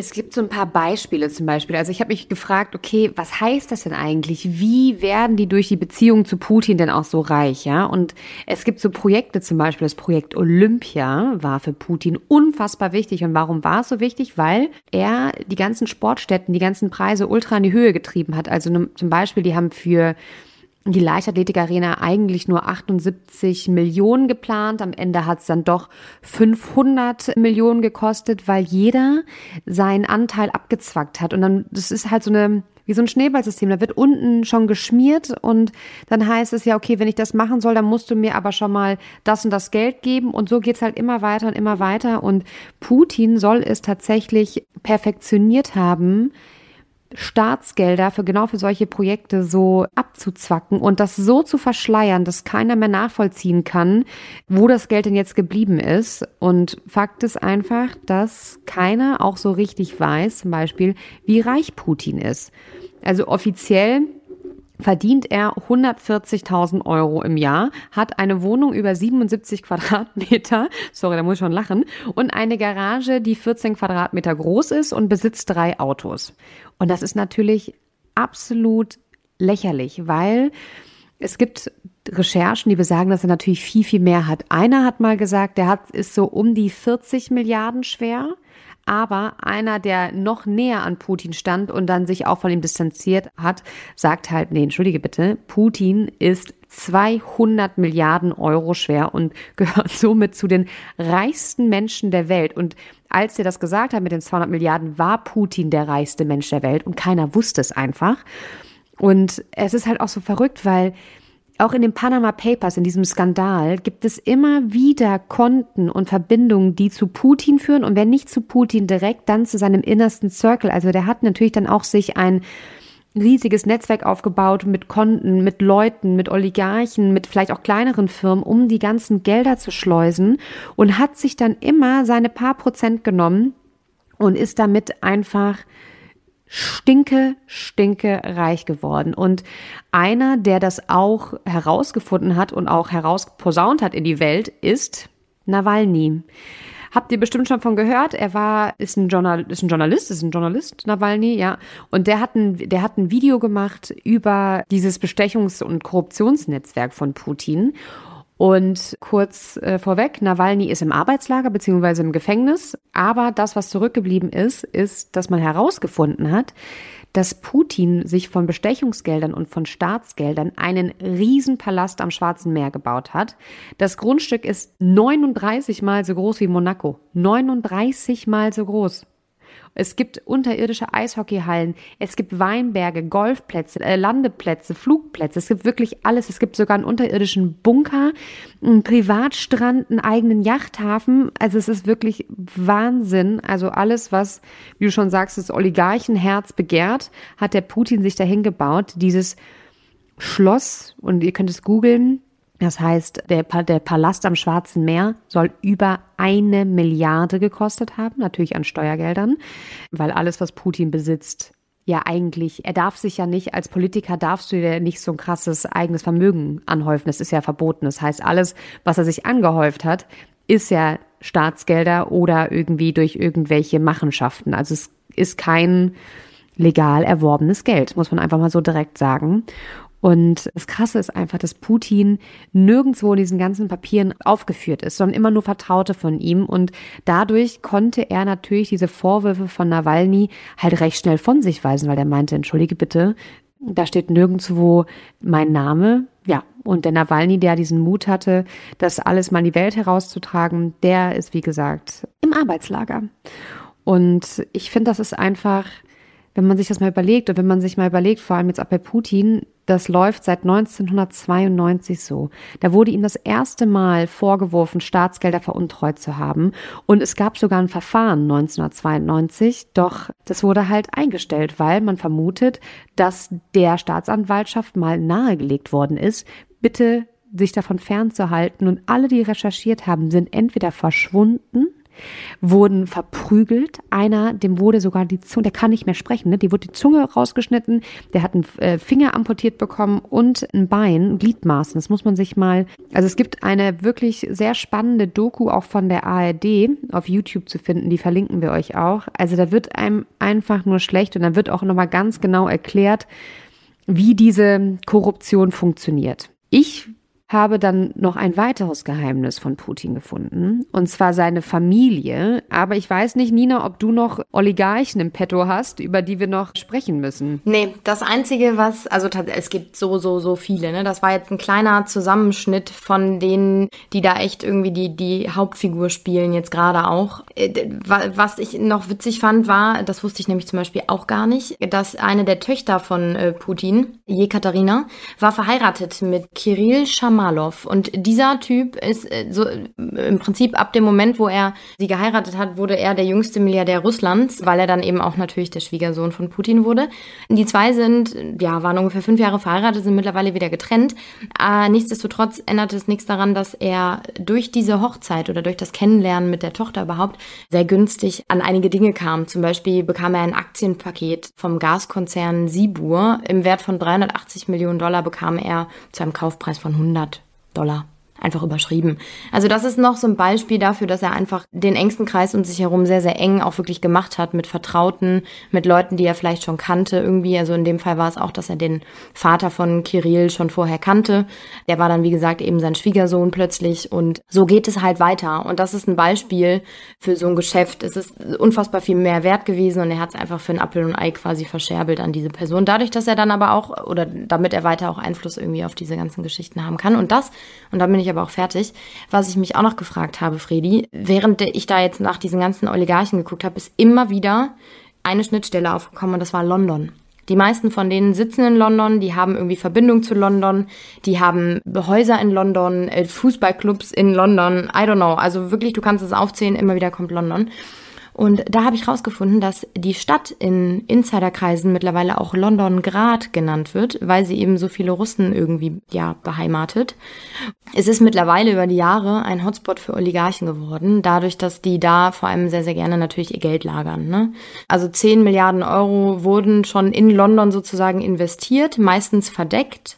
Es gibt so ein paar Beispiele zum Beispiel. Also ich habe mich gefragt, okay, was heißt das denn eigentlich? Wie werden die durch die Beziehung zu Putin denn auch so reich? Ja? Und es gibt so Projekte, zum Beispiel das Projekt Olympia war für Putin unfassbar wichtig. Und warum war es so wichtig? Weil er die ganzen Sportstätten, die ganzen Preise ultra in die Höhe getrieben hat. Also zum Beispiel, die haben für die Leichtathletikarena eigentlich nur 78 Millionen geplant. Am Ende hat es dann doch 500 Millionen gekostet, weil jeder seinen Anteil abgezwackt hat. Und dann, das ist halt so eine wie so ein Schneeballsystem. Da wird unten schon geschmiert und dann heißt es ja, okay, wenn ich das machen soll, dann musst du mir aber schon mal das und das Geld geben und so geht's halt immer weiter und immer weiter und Putin soll es tatsächlich perfektioniert haben, Staatsgelder für genau für solche Projekte so abzuzwacken und das so zu verschleiern, dass keiner mehr nachvollziehen kann, wo das Geld denn jetzt geblieben ist. Und Fakt ist einfach, dass keiner auch so richtig weiß, zum Beispiel, wie reich Putin ist. Also offiziell verdient er 140.000 Euro im Jahr, hat eine Wohnung über 77 Quadratmeter, <laughs> sorry, da muss ich schon lachen, und eine Garage, die 14 Quadratmeter groß ist und besitzt drei Autos. Und das ist natürlich absolut lächerlich, weil es gibt Recherchen, die besagen, dass er natürlich viel, viel mehr hat. Einer hat mal gesagt, der hat, ist so um die 40 Milliarden schwer. Aber einer, der noch näher an Putin stand und dann sich auch von ihm distanziert hat, sagt halt, nee, entschuldige bitte, Putin ist 200 Milliarden Euro schwer und <laughs> gehört somit zu den reichsten Menschen der Welt. Und als er das gesagt hat mit den 200 Milliarden, war Putin der reichste Mensch der Welt und keiner wusste es einfach. Und es ist halt auch so verrückt, weil auch in den Panama Papers, in diesem Skandal, gibt es immer wieder Konten und Verbindungen, die zu Putin führen und wenn nicht zu Putin direkt, dann zu seinem innersten Circle. Also der hat natürlich dann auch sich ein riesiges Netzwerk aufgebaut mit Konten, mit Leuten, mit Oligarchen, mit vielleicht auch kleineren Firmen, um die ganzen Gelder zu schleusen und hat sich dann immer seine paar Prozent genommen und ist damit einfach stinke, stinke reich geworden. Und einer, der das auch herausgefunden hat und auch herausposaunt hat in die Welt, ist Nawalny. Habt ihr bestimmt schon von gehört? Er war, ist ein, Journal, ist ein Journalist, ist ein Journalist, Nawalny, ja. Und der hat ein, der hat ein Video gemacht über dieses Bestechungs- und Korruptionsnetzwerk von Putin. Und kurz äh, vorweg, Nawalny ist im Arbeitslager beziehungsweise im Gefängnis. Aber das, was zurückgeblieben ist, ist, dass man herausgefunden hat, dass Putin sich von Bestechungsgeldern und von Staatsgeldern einen Riesenpalast am Schwarzen Meer gebaut hat. Das Grundstück ist 39 mal so groß wie Monaco. 39 mal so groß. Es gibt unterirdische Eishockeyhallen, es gibt Weinberge, Golfplätze, äh, Landeplätze, Flugplätze, es gibt wirklich alles. Es gibt sogar einen unterirdischen Bunker, einen Privatstrand, einen eigenen Yachthafen. Also es ist wirklich Wahnsinn. Also alles, was, wie du schon sagst, das Oligarchenherz begehrt, hat der Putin sich dahin gebaut. Dieses Schloss, und ihr könnt es googeln, das heißt, der, der Palast am Schwarzen Meer soll über eine Milliarde gekostet haben, natürlich an Steuergeldern, weil alles, was Putin besitzt, ja eigentlich, er darf sich ja nicht, als Politiker darfst du dir nicht so ein krasses eigenes Vermögen anhäufen. Das ist ja verboten. Das heißt, alles, was er sich angehäuft hat, ist ja Staatsgelder oder irgendwie durch irgendwelche Machenschaften. Also es ist kein legal erworbenes Geld, muss man einfach mal so direkt sagen. Und das Krasse ist einfach, dass Putin nirgendwo in diesen ganzen Papieren aufgeführt ist, sondern immer nur Vertraute von ihm. Und dadurch konnte er natürlich diese Vorwürfe von Nawalny halt recht schnell von sich weisen, weil er meinte, entschuldige bitte, da steht nirgendwo mein Name. Ja, und der Nawalny, der diesen Mut hatte, das alles mal in die Welt herauszutragen, der ist, wie gesagt, im Arbeitslager. Und ich finde, das ist einfach, wenn man sich das mal überlegt und wenn man sich mal überlegt, vor allem jetzt auch bei Putin, das läuft seit 1992 so. Da wurde ihm das erste Mal vorgeworfen, Staatsgelder veruntreut zu haben. Und es gab sogar ein Verfahren 1992, doch das wurde halt eingestellt, weil man vermutet, dass der Staatsanwaltschaft mal nahegelegt worden ist, bitte sich davon fernzuhalten. Und alle, die recherchiert haben, sind entweder verschwunden wurden verprügelt. Einer, dem wurde sogar die Zunge, der kann nicht mehr sprechen, ne? die wurde die Zunge rausgeschnitten, der hat einen äh, Finger amputiert bekommen und ein Bein, Gliedmaßen. Das muss man sich mal, also es gibt eine wirklich sehr spannende Doku auch von der ARD auf YouTube zu finden, die verlinken wir euch auch. Also da wird einem einfach nur schlecht und dann wird auch nochmal ganz genau erklärt, wie diese Korruption funktioniert. Ich habe dann noch ein weiteres Geheimnis von Putin gefunden, und zwar seine Familie. Aber ich weiß nicht, Nina, ob du noch Oligarchen im Petto hast, über die wir noch sprechen müssen. Nee, das Einzige, was, also es gibt so, so, so viele, ne? Das war jetzt ein kleiner Zusammenschnitt von denen, die da echt irgendwie die, die Hauptfigur spielen, jetzt gerade auch. Äh, was ich noch witzig fand, war, das wusste ich nämlich zum Beispiel auch gar nicht, dass eine der Töchter von äh, Putin, Jekaterina, war verheiratet mit Kirill Shamalov. Und dieser Typ ist äh, so im Prinzip ab dem Moment, wo er sie geheiratet hat, wurde er der jüngste Milliardär Russlands, weil er dann eben auch natürlich der Schwiegersohn von Putin wurde. Die zwei sind, ja, waren ungefähr fünf Jahre verheiratet, sind mittlerweile wieder getrennt. Äh, nichtsdestotrotz ändert es nichts daran, dass er durch diese Hochzeit oder durch das Kennenlernen mit der Tochter überhaupt sehr günstig an einige Dinge kam. Zum Beispiel bekam er ein Aktienpaket vom Gaskonzern Sibur. Im Wert von 380 Millionen Dollar bekam er zu einem Kaufpreis von 100 Dollar einfach überschrieben. Also das ist noch so ein Beispiel dafür, dass er einfach den engsten Kreis um sich herum sehr, sehr eng auch wirklich gemacht hat mit Vertrauten, mit Leuten, die er vielleicht schon kannte irgendwie. Also in dem Fall war es auch, dass er den Vater von Kirill schon vorher kannte. Der war dann, wie gesagt, eben sein Schwiegersohn plötzlich und so geht es halt weiter. Und das ist ein Beispiel für so ein Geschäft. Es ist unfassbar viel mehr wert gewesen und er hat es einfach für ein Apfel und Ei quasi verscherbelt an diese Person. Dadurch, dass er dann aber auch, oder damit er weiter auch Einfluss irgendwie auf diese ganzen Geschichten haben kann. Und das, und da bin ich ich aber auch fertig. Was ich mich auch noch gefragt habe, Fredi, während ich da jetzt nach diesen ganzen Oligarchen geguckt habe, ist immer wieder eine Schnittstelle aufgekommen und das war London. Die meisten von denen sitzen in London, die haben irgendwie Verbindung zu London, die haben Häuser in London, äh, Fußballclubs in London, I don't know. Also wirklich, du kannst es aufzählen, immer wieder kommt London. Und da habe ich rausgefunden, dass die Stadt in Insiderkreisen mittlerweile auch London Grad genannt wird, weil sie eben so viele Russen irgendwie ja beheimatet. Es ist mittlerweile über die Jahre ein Hotspot für Oligarchen geworden, dadurch, dass die da vor allem sehr, sehr gerne natürlich ihr Geld lagern. Ne? Also 10 Milliarden Euro wurden schon in London sozusagen investiert, meistens verdeckt.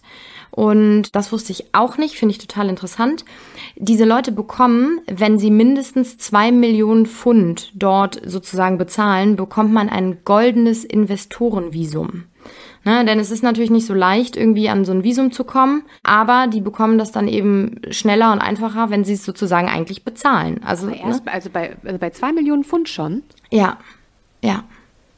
Und das wusste ich auch nicht, finde ich total interessant. Diese Leute bekommen, wenn sie mindestens zwei Millionen Pfund dort sozusagen bezahlen, bekommt man ein goldenes Investorenvisum. Ne, denn es ist natürlich nicht so leicht, irgendwie an so ein Visum zu kommen, aber die bekommen das dann eben schneller und einfacher, wenn sie es sozusagen eigentlich bezahlen. Also, erst, ne? also bei, also bei zwei Millionen Pfund schon? Ja, ja.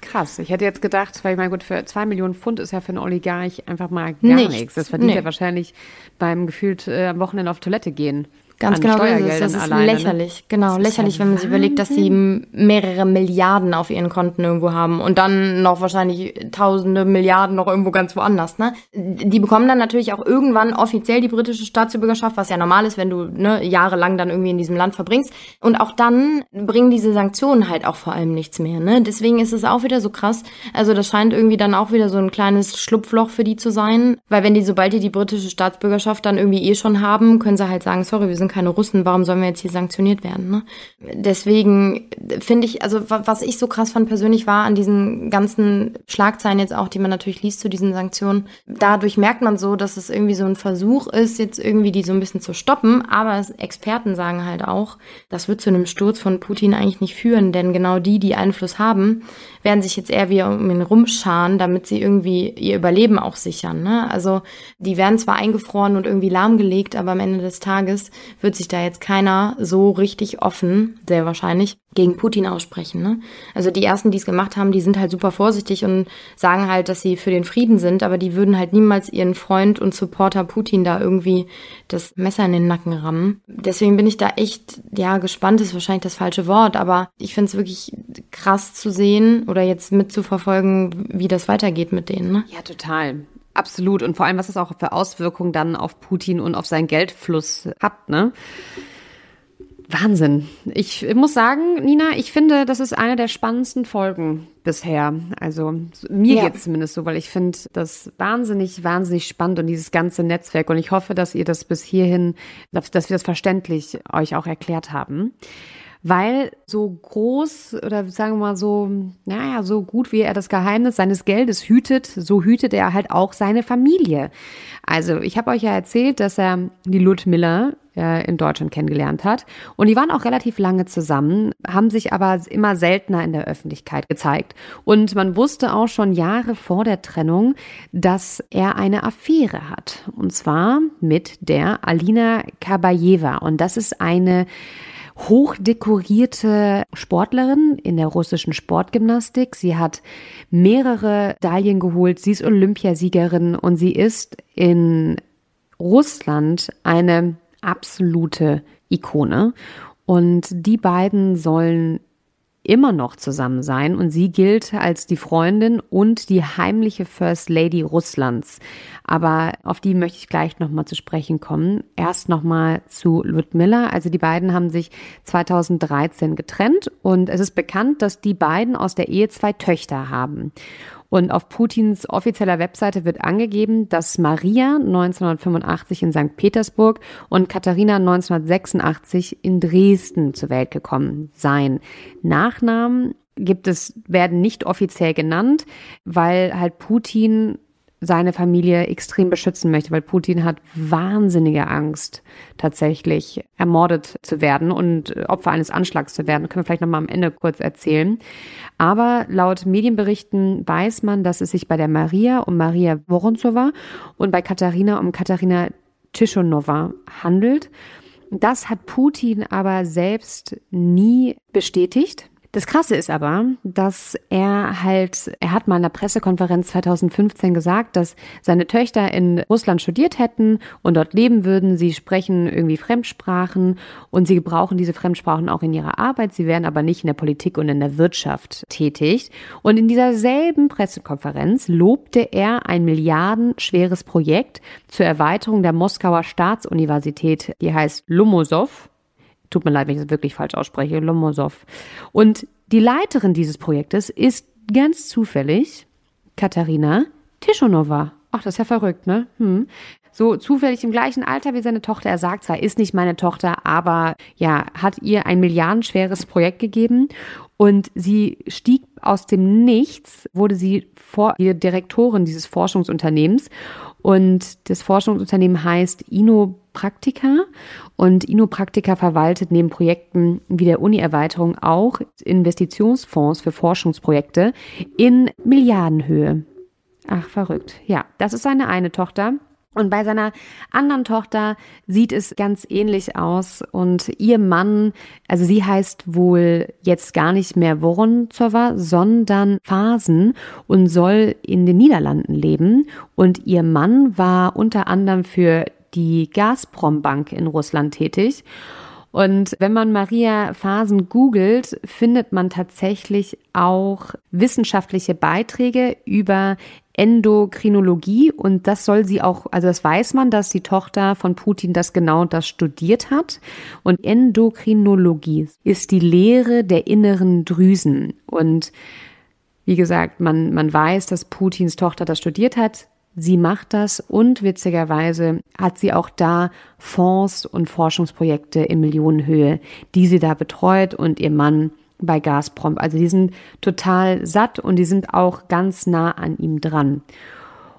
Krass. Ich hätte jetzt gedacht, weil ich meine, gut, für zwei Millionen Pfund ist ja für einen Oligarch einfach mal gar nichts. nichts. Das verdient nee. er wahrscheinlich beim gefühlt äh, am Wochenende auf Toilette gehen. Ganz genau ist es. Das ist alleine, ne? lächerlich. Ne? Genau, lächerlich, ja wenn man sich überlegt, dass sie mehrere Milliarden auf ihren Konten irgendwo haben und dann noch wahrscheinlich tausende Milliarden noch irgendwo ganz woanders. Ne? Die bekommen dann natürlich auch irgendwann offiziell die britische Staatsbürgerschaft, was ja normal ist, wenn du ne, jahrelang dann irgendwie in diesem Land verbringst. Und auch dann bringen diese Sanktionen halt auch vor allem nichts mehr. Ne? Deswegen ist es auch wieder so krass. Also das scheint irgendwie dann auch wieder so ein kleines Schlupfloch für die zu sein, weil wenn die, sobald die die britische Staatsbürgerschaft dann irgendwie eh schon haben, können sie halt sagen, sorry, wir sind keine Russen, warum sollen wir jetzt hier sanktioniert werden? Ne? Deswegen finde ich, also was ich so krass fand persönlich war an diesen ganzen Schlagzeilen jetzt auch, die man natürlich liest zu diesen Sanktionen, dadurch merkt man so, dass es irgendwie so ein Versuch ist, jetzt irgendwie die so ein bisschen zu stoppen, aber Experten sagen halt auch, das wird zu einem Sturz von Putin eigentlich nicht führen, denn genau die, die Einfluss haben, werden sich jetzt eher wieder um ihn rumscharen, damit sie irgendwie ihr Überleben auch sichern. Ne? Also die werden zwar eingefroren und irgendwie lahmgelegt, aber am Ende des Tages wird sich da jetzt keiner so richtig offen, sehr wahrscheinlich, gegen Putin aussprechen. Ne? Also die ersten, die es gemacht haben, die sind halt super vorsichtig und sagen halt, dass sie für den Frieden sind, aber die würden halt niemals ihren Freund und Supporter Putin da irgendwie das Messer in den Nacken rammen. Deswegen bin ich da echt, ja, gespannt ist wahrscheinlich das falsche Wort, aber ich finde es wirklich krass zu sehen oder jetzt mitzuverfolgen, wie das weitergeht mit denen. Ne? Ja, total. Absolut. Und vor allem, was das auch für Auswirkungen dann auf Putin und auf seinen Geldfluss hat, ne? Wahnsinn. Ich muss sagen, Nina, ich finde, das ist eine der spannendsten Folgen bisher. Also mir ja. geht es zumindest so, weil ich finde das wahnsinnig, wahnsinnig spannend und dieses ganze Netzwerk. Und ich hoffe, dass ihr das bis hierhin, dass wir das verständlich euch auch erklärt haben. Weil so groß oder sagen wir mal so, naja, so gut wie er das Geheimnis seines Geldes hütet, so hütet er halt auch seine Familie. Also ich habe euch ja erzählt, dass er die Ludmilla äh, in Deutschland kennengelernt hat. Und die waren auch relativ lange zusammen, haben sich aber immer seltener in der Öffentlichkeit gezeigt. Und man wusste auch schon Jahre vor der Trennung, dass er eine Affäre hat. Und zwar mit der Alina Kabayeva. Und das ist eine hochdekorierte Sportlerin in der russischen Sportgymnastik. Sie hat mehrere Medaillen geholt. Sie ist Olympiasiegerin und sie ist in Russland eine absolute Ikone. Und die beiden sollen immer noch zusammen sein und sie gilt als die Freundin und die heimliche First Lady Russlands. Aber auf die möchte ich gleich nochmal zu sprechen kommen. Erst nochmal zu Ludmilla. Also die beiden haben sich 2013 getrennt und es ist bekannt, dass die beiden aus der Ehe zwei Töchter haben. Und auf Putins offizieller Webseite wird angegeben, dass Maria 1985 in St. Petersburg und Katharina 1986 in Dresden zur Welt gekommen seien. Nachnamen gibt es, werden nicht offiziell genannt, weil halt Putin seine Familie extrem beschützen möchte, weil Putin hat wahnsinnige Angst, tatsächlich ermordet zu werden und Opfer eines Anschlags zu werden. können wir vielleicht nochmal am Ende kurz erzählen. Aber laut Medienberichten weiß man, dass es sich bei der Maria um Maria Voronzova und bei Katharina um Katharina Tischonova handelt. Das hat Putin aber selbst nie bestätigt. Das Krasse ist aber, dass er halt, er hat mal in der Pressekonferenz 2015 gesagt, dass seine Töchter in Russland studiert hätten und dort leben würden. Sie sprechen irgendwie Fremdsprachen und sie gebrauchen diese Fremdsprachen auch in ihrer Arbeit. Sie wären aber nicht in der Politik und in der Wirtschaft tätig. Und in dieser selben Pressekonferenz lobte er ein milliardenschweres Projekt zur Erweiterung der Moskauer Staatsuniversität, die heißt Lomosow Tut mir leid, wenn ich das wirklich falsch ausspreche, Lomosov. Und die Leiterin dieses Projektes ist ganz zufällig Katharina Tischonova. Ach, das ist ja verrückt, ne? Hm. So zufällig im gleichen Alter wie seine Tochter. Er sagt zwar, ist nicht meine Tochter, aber ja, hat ihr ein milliardenschweres Projekt gegeben und sie stieg aus dem Nichts, wurde sie vor, die Direktorin dieses Forschungsunternehmens und das Forschungsunternehmen heißt Inopraktika und Inopraktika verwaltet neben Projekten wie der Uni-Erweiterung auch Investitionsfonds für Forschungsprojekte in Milliardenhöhe. Ach, verrückt. Ja, das ist seine eine Tochter. Und bei seiner anderen Tochter sieht es ganz ähnlich aus. Und ihr Mann, also sie heißt wohl jetzt gar nicht mehr Woronzowa, sondern Phasen und soll in den Niederlanden leben. Und ihr Mann war unter anderem für die Gazprom-Bank in Russland tätig. Und wenn man Maria Phasen googelt, findet man tatsächlich auch wissenschaftliche Beiträge über Endokrinologie und das soll sie auch, also das weiß man, dass die Tochter von Putin das genau das studiert hat. Und Endokrinologie ist die Lehre der inneren Drüsen. Und wie gesagt, man, man weiß, dass Putins Tochter das studiert hat. Sie macht das und witzigerweise hat sie auch da Fonds und Forschungsprojekte in Millionenhöhe, die sie da betreut und ihr Mann bei Gazprom. Also die sind total satt und die sind auch ganz nah an ihm dran.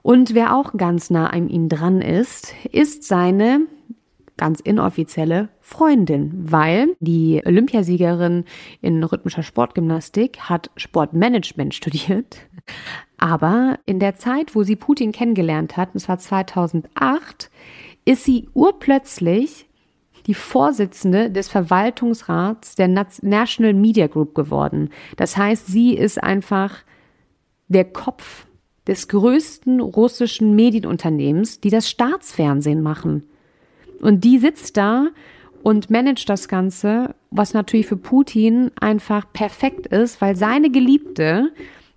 Und wer auch ganz nah an ihm dran ist, ist seine ganz inoffizielle Freundin, weil die Olympiasiegerin in rhythmischer Sportgymnastik hat Sportmanagement <laughs> studiert. Aber in der Zeit, wo sie Putin kennengelernt hat, und zwar 2008, ist sie urplötzlich die Vorsitzende des Verwaltungsrats der National Media Group geworden. Das heißt, sie ist einfach der Kopf des größten russischen Medienunternehmens, die das Staatsfernsehen machen. Und die sitzt da und managt das Ganze, was natürlich für Putin einfach perfekt ist, weil seine Geliebte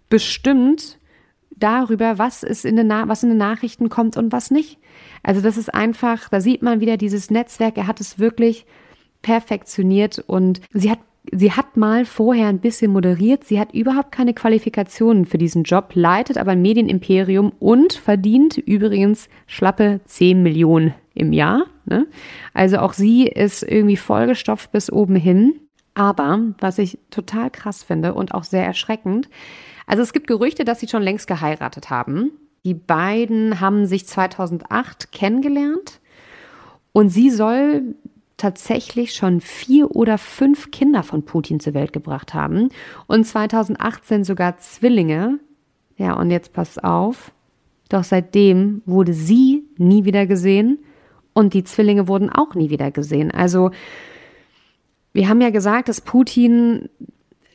bestimmt darüber, was, ist in den was in den Nachrichten kommt und was nicht. Also das ist einfach, da sieht man wieder dieses Netzwerk, er hat es wirklich perfektioniert und sie hat Sie hat mal vorher ein bisschen moderiert. Sie hat überhaupt keine Qualifikationen für diesen Job, leitet aber ein Medienimperium und verdient übrigens schlappe 10 Millionen im Jahr. Ne? Also auch sie ist irgendwie vollgestopft bis oben hin. Aber was ich total krass finde und auch sehr erschreckend, also es gibt Gerüchte, dass sie schon längst geheiratet haben. Die beiden haben sich 2008 kennengelernt und sie soll tatsächlich schon vier oder fünf Kinder von Putin zur Welt gebracht haben und 2018 sogar Zwillinge. Ja, und jetzt pass auf. Doch seitdem wurde sie nie wieder gesehen und die Zwillinge wurden auch nie wieder gesehen. Also wir haben ja gesagt, dass Putin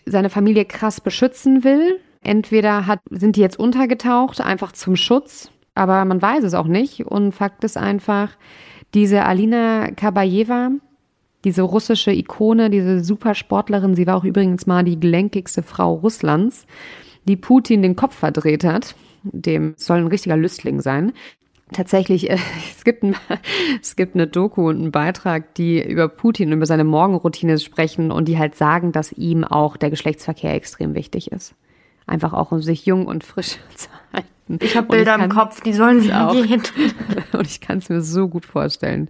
seine Familie krass beschützen will. Entweder hat, sind die jetzt untergetaucht, einfach zum Schutz, aber man weiß es auch nicht. Und Fakt ist einfach, diese Alina Kabayeva, diese russische Ikone, diese Supersportlerin, sie war auch übrigens mal die gelenkigste Frau Russlands, die Putin den Kopf verdreht hat. Dem soll ein richtiger Lüstling sein. Tatsächlich, äh, <laughs> es gibt, ein, <laughs> es gibt eine Doku und einen Beitrag, die über Putin, über seine Morgenroutine sprechen und die halt sagen, dass ihm auch der Geschlechtsverkehr extrem wichtig ist. Einfach auch, um sich jung und frisch <laughs> zu halten. Ich habe Bilder ich im Kopf, die sollen wieder auch. gehen. <laughs> Und ich kann es mir so gut vorstellen.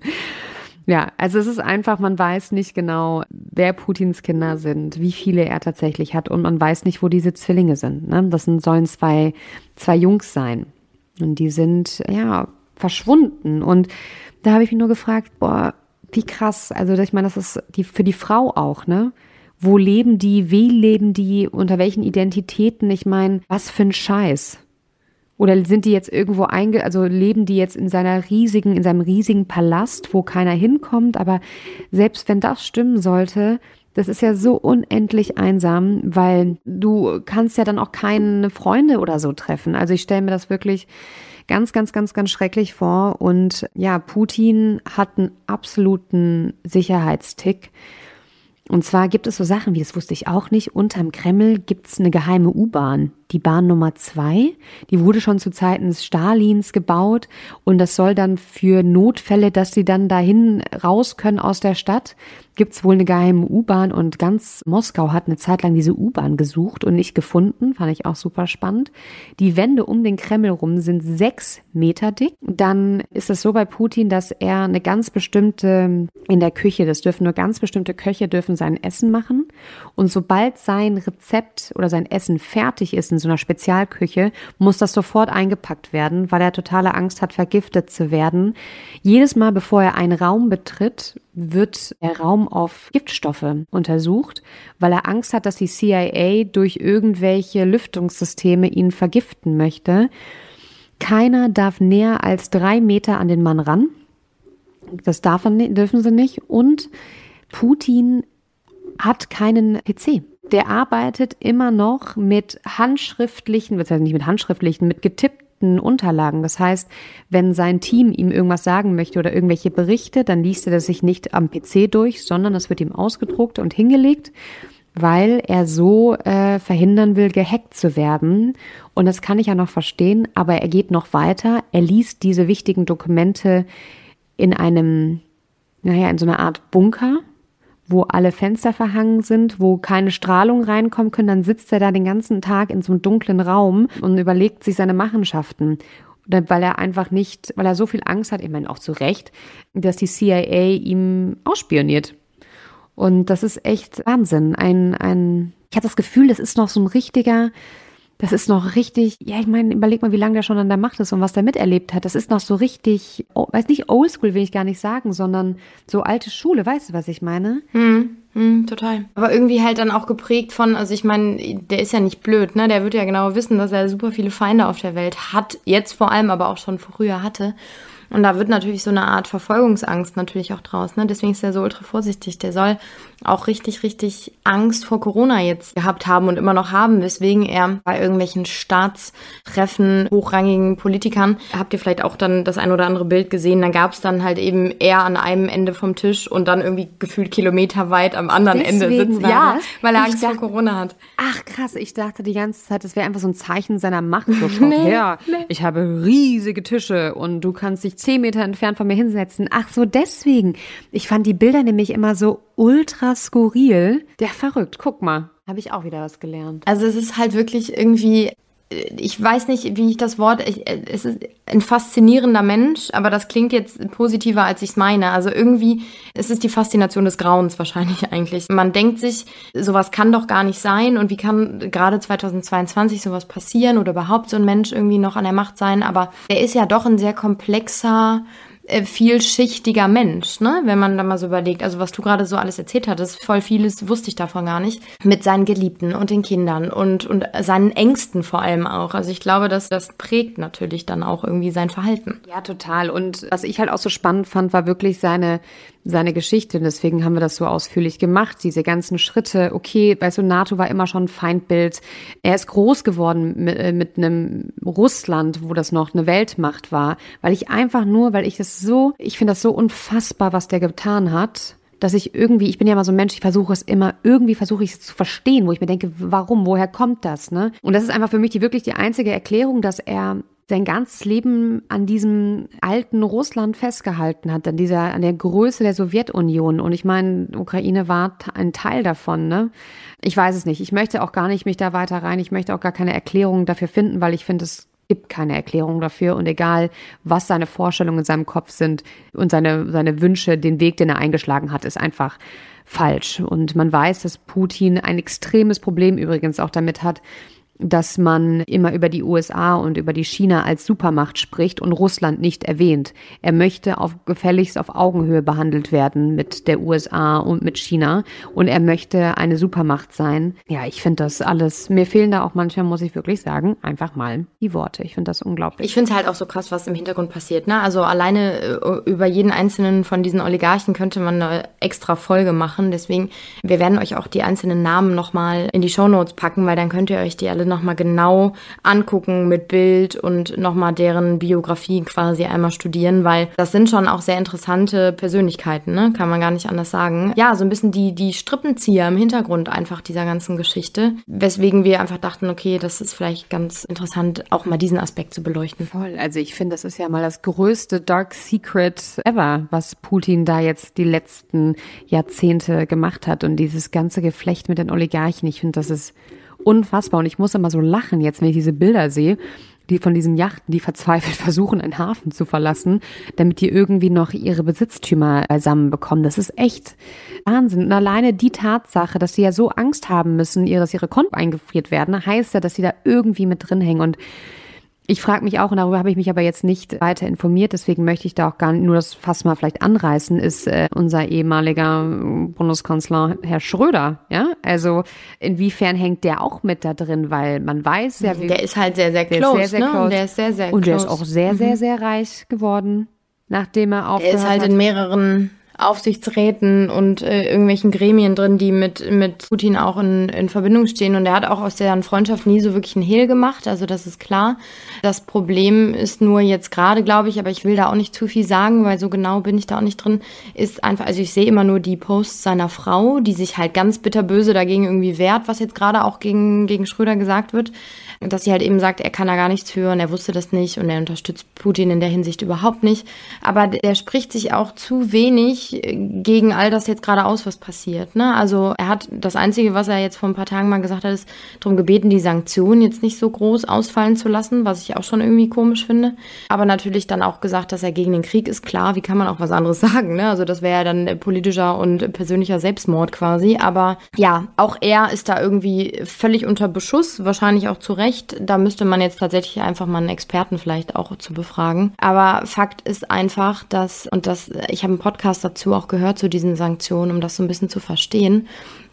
Ja, also es ist einfach, man weiß nicht genau, wer Putins Kinder sind, wie viele er tatsächlich hat und man weiß nicht, wo diese Zwillinge sind. Ne? Das sind, sollen zwei, zwei Jungs sein. Und die sind, ja, verschwunden. Und da habe ich mich nur gefragt, boah, wie krass. Also ich meine, das ist die, für die Frau auch, ne? Wo leben die? Wie leben die? Unter welchen Identitäten? Ich meine, was für ein Scheiß. Oder sind die jetzt irgendwo einge, also leben die jetzt in seiner riesigen, in seinem riesigen Palast, wo keiner hinkommt? Aber selbst wenn das stimmen sollte, das ist ja so unendlich einsam, weil du kannst ja dann auch keine Freunde oder so treffen. Also ich stelle mir das wirklich ganz, ganz, ganz, ganz schrecklich vor. Und ja, Putin hat einen absoluten Sicherheitstick. Und zwar gibt es so Sachen, wie das wusste ich auch nicht, unterm Kreml gibt es eine geheime U-Bahn die Bahn Nummer zwei. Die wurde schon zu Zeiten Stalins gebaut und das soll dann für Notfälle, dass sie dann dahin raus können aus der Stadt, gibt's wohl eine geheime U-Bahn und ganz Moskau hat eine Zeit lang diese U-Bahn gesucht und nicht gefunden. Fand ich auch super spannend. Die Wände um den Kreml rum sind sechs Meter dick. Dann ist es so bei Putin, dass er eine ganz bestimmte in der Küche, das dürfen nur ganz bestimmte Köche dürfen sein Essen machen und sobald sein Rezept oder sein Essen fertig ist, so einer Spezialküche, muss das sofort eingepackt werden, weil er totale Angst hat, vergiftet zu werden. Jedes Mal, bevor er einen Raum betritt, wird der Raum auf Giftstoffe untersucht, weil er Angst hat, dass die CIA durch irgendwelche Lüftungssysteme ihn vergiften möchte. Keiner darf näher als drei Meter an den Mann ran. Das darf, dürfen sie nicht. Und Putin hat keinen PC der arbeitet immer noch mit handschriftlichen, beziehungsweise nicht mit handschriftlichen, mit getippten Unterlagen. Das heißt, wenn sein Team ihm irgendwas sagen möchte oder irgendwelche Berichte, dann liest er das sich nicht am PC durch, sondern das wird ihm ausgedruckt und hingelegt, weil er so äh, verhindern will, gehackt zu werden. Und das kann ich ja noch verstehen, aber er geht noch weiter. Er liest diese wichtigen Dokumente in einem, naja, in so einer Art Bunker, wo alle Fenster verhangen sind, wo keine Strahlung reinkommen können, dann sitzt er da den ganzen Tag in so einem dunklen Raum und überlegt sich seine Machenschaften. Weil er einfach nicht, weil er so viel Angst hat, ich meine auch zu Recht, dass die CIA ihm ausspioniert. Und das ist echt Wahnsinn. Ein, ein, ich habe das Gefühl, das ist noch so ein richtiger, das ist noch richtig, ja, ich meine, überleg mal, wie lange der schon an der Macht ist und was der miterlebt hat. Das ist noch so richtig, oh, weiß nicht, oldschool will ich gar nicht sagen, sondern so alte Schule, weißt du, was ich meine? Hm, hm, total. Aber irgendwie halt dann auch geprägt von, also ich meine, der ist ja nicht blöd, ne? Der wird ja genau wissen, dass er super viele Feinde auf der Welt hat, jetzt vor allem, aber auch schon früher hatte. Und da wird natürlich so eine Art Verfolgungsangst natürlich auch draus. Ne? Deswegen ist er so ultra vorsichtig. Der soll auch richtig, richtig Angst vor Corona jetzt gehabt haben und immer noch haben, weswegen er bei irgendwelchen Staatstreffen hochrangigen Politikern, habt ihr vielleicht auch dann das ein oder andere Bild gesehen, da gab es dann halt eben er an einem Ende vom Tisch und dann irgendwie gefühlt kilometerweit am anderen Deswegen Ende sitzt. Ja, das? weil er ich Angst dachte, vor Corona hat. Ach krass, ich dachte die ganze Zeit, das wäre einfach so ein Zeichen seiner Macht. So, <laughs> schaut nee, her, nee. ich habe riesige Tische und du kannst dich zehn Meter entfernt von mir hinsetzen. Ach so, deswegen. Ich fand die Bilder nämlich immer so ultra skurril. Der verrückt, guck mal. Habe ich auch wieder was gelernt. Also es ist halt wirklich irgendwie ich weiß nicht, wie ich das Wort, ich, es ist ein faszinierender Mensch, aber das klingt jetzt positiver, als ich es meine. Also irgendwie, es ist die Faszination des Grauens wahrscheinlich <laughs> eigentlich. Man denkt sich, sowas kann doch gar nicht sein und wie kann gerade 2022 sowas passieren oder überhaupt so ein Mensch irgendwie noch an der Macht sein, aber er ist ja doch ein sehr komplexer, vielschichtiger Mensch, ne? Wenn man da mal so überlegt. Also was du gerade so alles erzählt hattest, voll vieles wusste ich davon gar nicht. Mit seinen Geliebten und den Kindern und, und seinen Ängsten vor allem auch. Also ich glaube, dass das prägt natürlich dann auch irgendwie sein Verhalten. Ja, total. Und was ich halt auch so spannend fand, war wirklich seine seine Geschichte. Und deswegen haben wir das so ausführlich gemacht. Diese ganzen Schritte. Okay, weißt du, NATO war immer schon ein Feindbild. Er ist groß geworden mit, äh, mit einem Russland, wo das noch eine Weltmacht war. Weil ich einfach nur, weil ich das so, ich finde das so unfassbar, was der getan hat dass ich irgendwie, ich bin ja immer so ein Mensch, ich versuche es immer, irgendwie versuche ich es zu verstehen, wo ich mir denke, warum, woher kommt das, ne? Und das ist einfach für mich die wirklich die einzige Erklärung, dass er sein ganzes Leben an diesem alten Russland festgehalten hat, an dieser, an der Größe der Sowjetunion. Und ich meine, Ukraine war ein Teil davon, ne? Ich weiß es nicht. Ich möchte auch gar nicht mich da weiter rein. Ich möchte auch gar keine Erklärung dafür finden, weil ich finde, es gibt keine Erklärung dafür. Und egal, was seine Vorstellungen in seinem Kopf sind und seine, seine Wünsche, den Weg, den er eingeschlagen hat, ist einfach falsch. Und man weiß, dass Putin ein extremes Problem übrigens auch damit hat, dass man immer über die USA und über die China als Supermacht spricht und Russland nicht erwähnt. Er möchte auf gefälligst auf Augenhöhe behandelt werden mit der USA und mit China und er möchte eine Supermacht sein. Ja, ich finde das alles, mir fehlen da auch manchmal, muss ich wirklich sagen, einfach mal die Worte. Ich finde das unglaublich. Ich finde es halt auch so krass, was im Hintergrund passiert. Ne? Also alleine äh, über jeden einzelnen von diesen Oligarchen könnte man eine extra Folge machen. Deswegen, wir werden euch auch die einzelnen Namen nochmal in die Shownotes packen, weil dann könnt ihr euch die alle nochmal genau angucken mit Bild und nochmal deren Biografie quasi einmal studieren, weil das sind schon auch sehr interessante Persönlichkeiten, ne? kann man gar nicht anders sagen. Ja, so ein bisschen die, die Strippenzieher im Hintergrund einfach dieser ganzen Geschichte, weswegen wir einfach dachten, okay, das ist vielleicht ganz interessant, auch mal diesen Aspekt zu beleuchten. Voll, also ich finde, das ist ja mal das größte Dark Secret ever, was Putin da jetzt die letzten Jahrzehnte gemacht hat und dieses ganze Geflecht mit den Oligarchen, ich finde, das ist unfassbar. Und ich muss immer so lachen jetzt, wenn ich diese Bilder sehe, die von diesen Yachten, die verzweifelt <laughs> versuchen, einen Hafen zu verlassen, damit die irgendwie noch ihre Besitztümer beisammen bekommen. Das ist echt Wahnsinn. Und alleine die Tatsache, dass sie ja so Angst haben müssen, dass ihre Konten eingefriert werden, heißt ja, dass sie da irgendwie mit drin hängen. Und ich frage mich auch, und darüber habe ich mich aber jetzt nicht weiter informiert, deswegen möchte ich da auch gar nicht nur das Fass mal vielleicht anreißen, ist äh, unser ehemaliger Bundeskanzler Herr Schröder. Ja, also inwiefern hängt der auch mit da drin, weil man weiß ja, wie. Der ist halt sehr, sehr close, sehr, sehr ne? Close. Der ist sehr, sehr Und der ist auch sehr, sehr, mhm. sehr reich geworden, nachdem er aufgehört hat. Er ist halt in mehreren Aufsichtsräten und äh, irgendwelchen Gremien drin, die mit, mit Putin auch in, in Verbindung stehen. Und er hat auch aus deren Freundschaft nie so wirklich einen Hehl gemacht. Also das ist klar. Das Problem ist nur jetzt gerade, glaube ich, aber ich will da auch nicht zu viel sagen, weil so genau bin ich da auch nicht drin, ist einfach, also ich sehe immer nur die Posts seiner Frau, die sich halt ganz bitterböse dagegen irgendwie wehrt, was jetzt gerade auch gegen, gegen Schröder gesagt wird dass sie halt eben sagt, er kann da gar nichts für er wusste das nicht und er unterstützt Putin in der Hinsicht überhaupt nicht. Aber der spricht sich auch zu wenig äh, gegen all das jetzt gerade aus, was passiert. Ne? Also er hat das Einzige, was er jetzt vor ein paar Tagen mal gesagt hat, ist darum gebeten, die Sanktionen jetzt nicht so groß ausfallen zu lassen, was ich auch schon irgendwie komisch finde. Aber natürlich dann auch gesagt, dass er gegen den Krieg ist. Klar, wie kann man auch was anderes <laughs> sagen? Ne? Also das wäre ja dann politischer und persönlicher Selbstmord quasi. Aber ja, auch er ist da irgendwie völlig unter Beschuss, wahrscheinlich auch zu Recht Recht. Da müsste man jetzt tatsächlich einfach mal einen Experten vielleicht auch zu befragen. Aber Fakt ist einfach, dass, und das, ich habe einen Podcast dazu auch gehört zu diesen Sanktionen, um das so ein bisschen zu verstehen.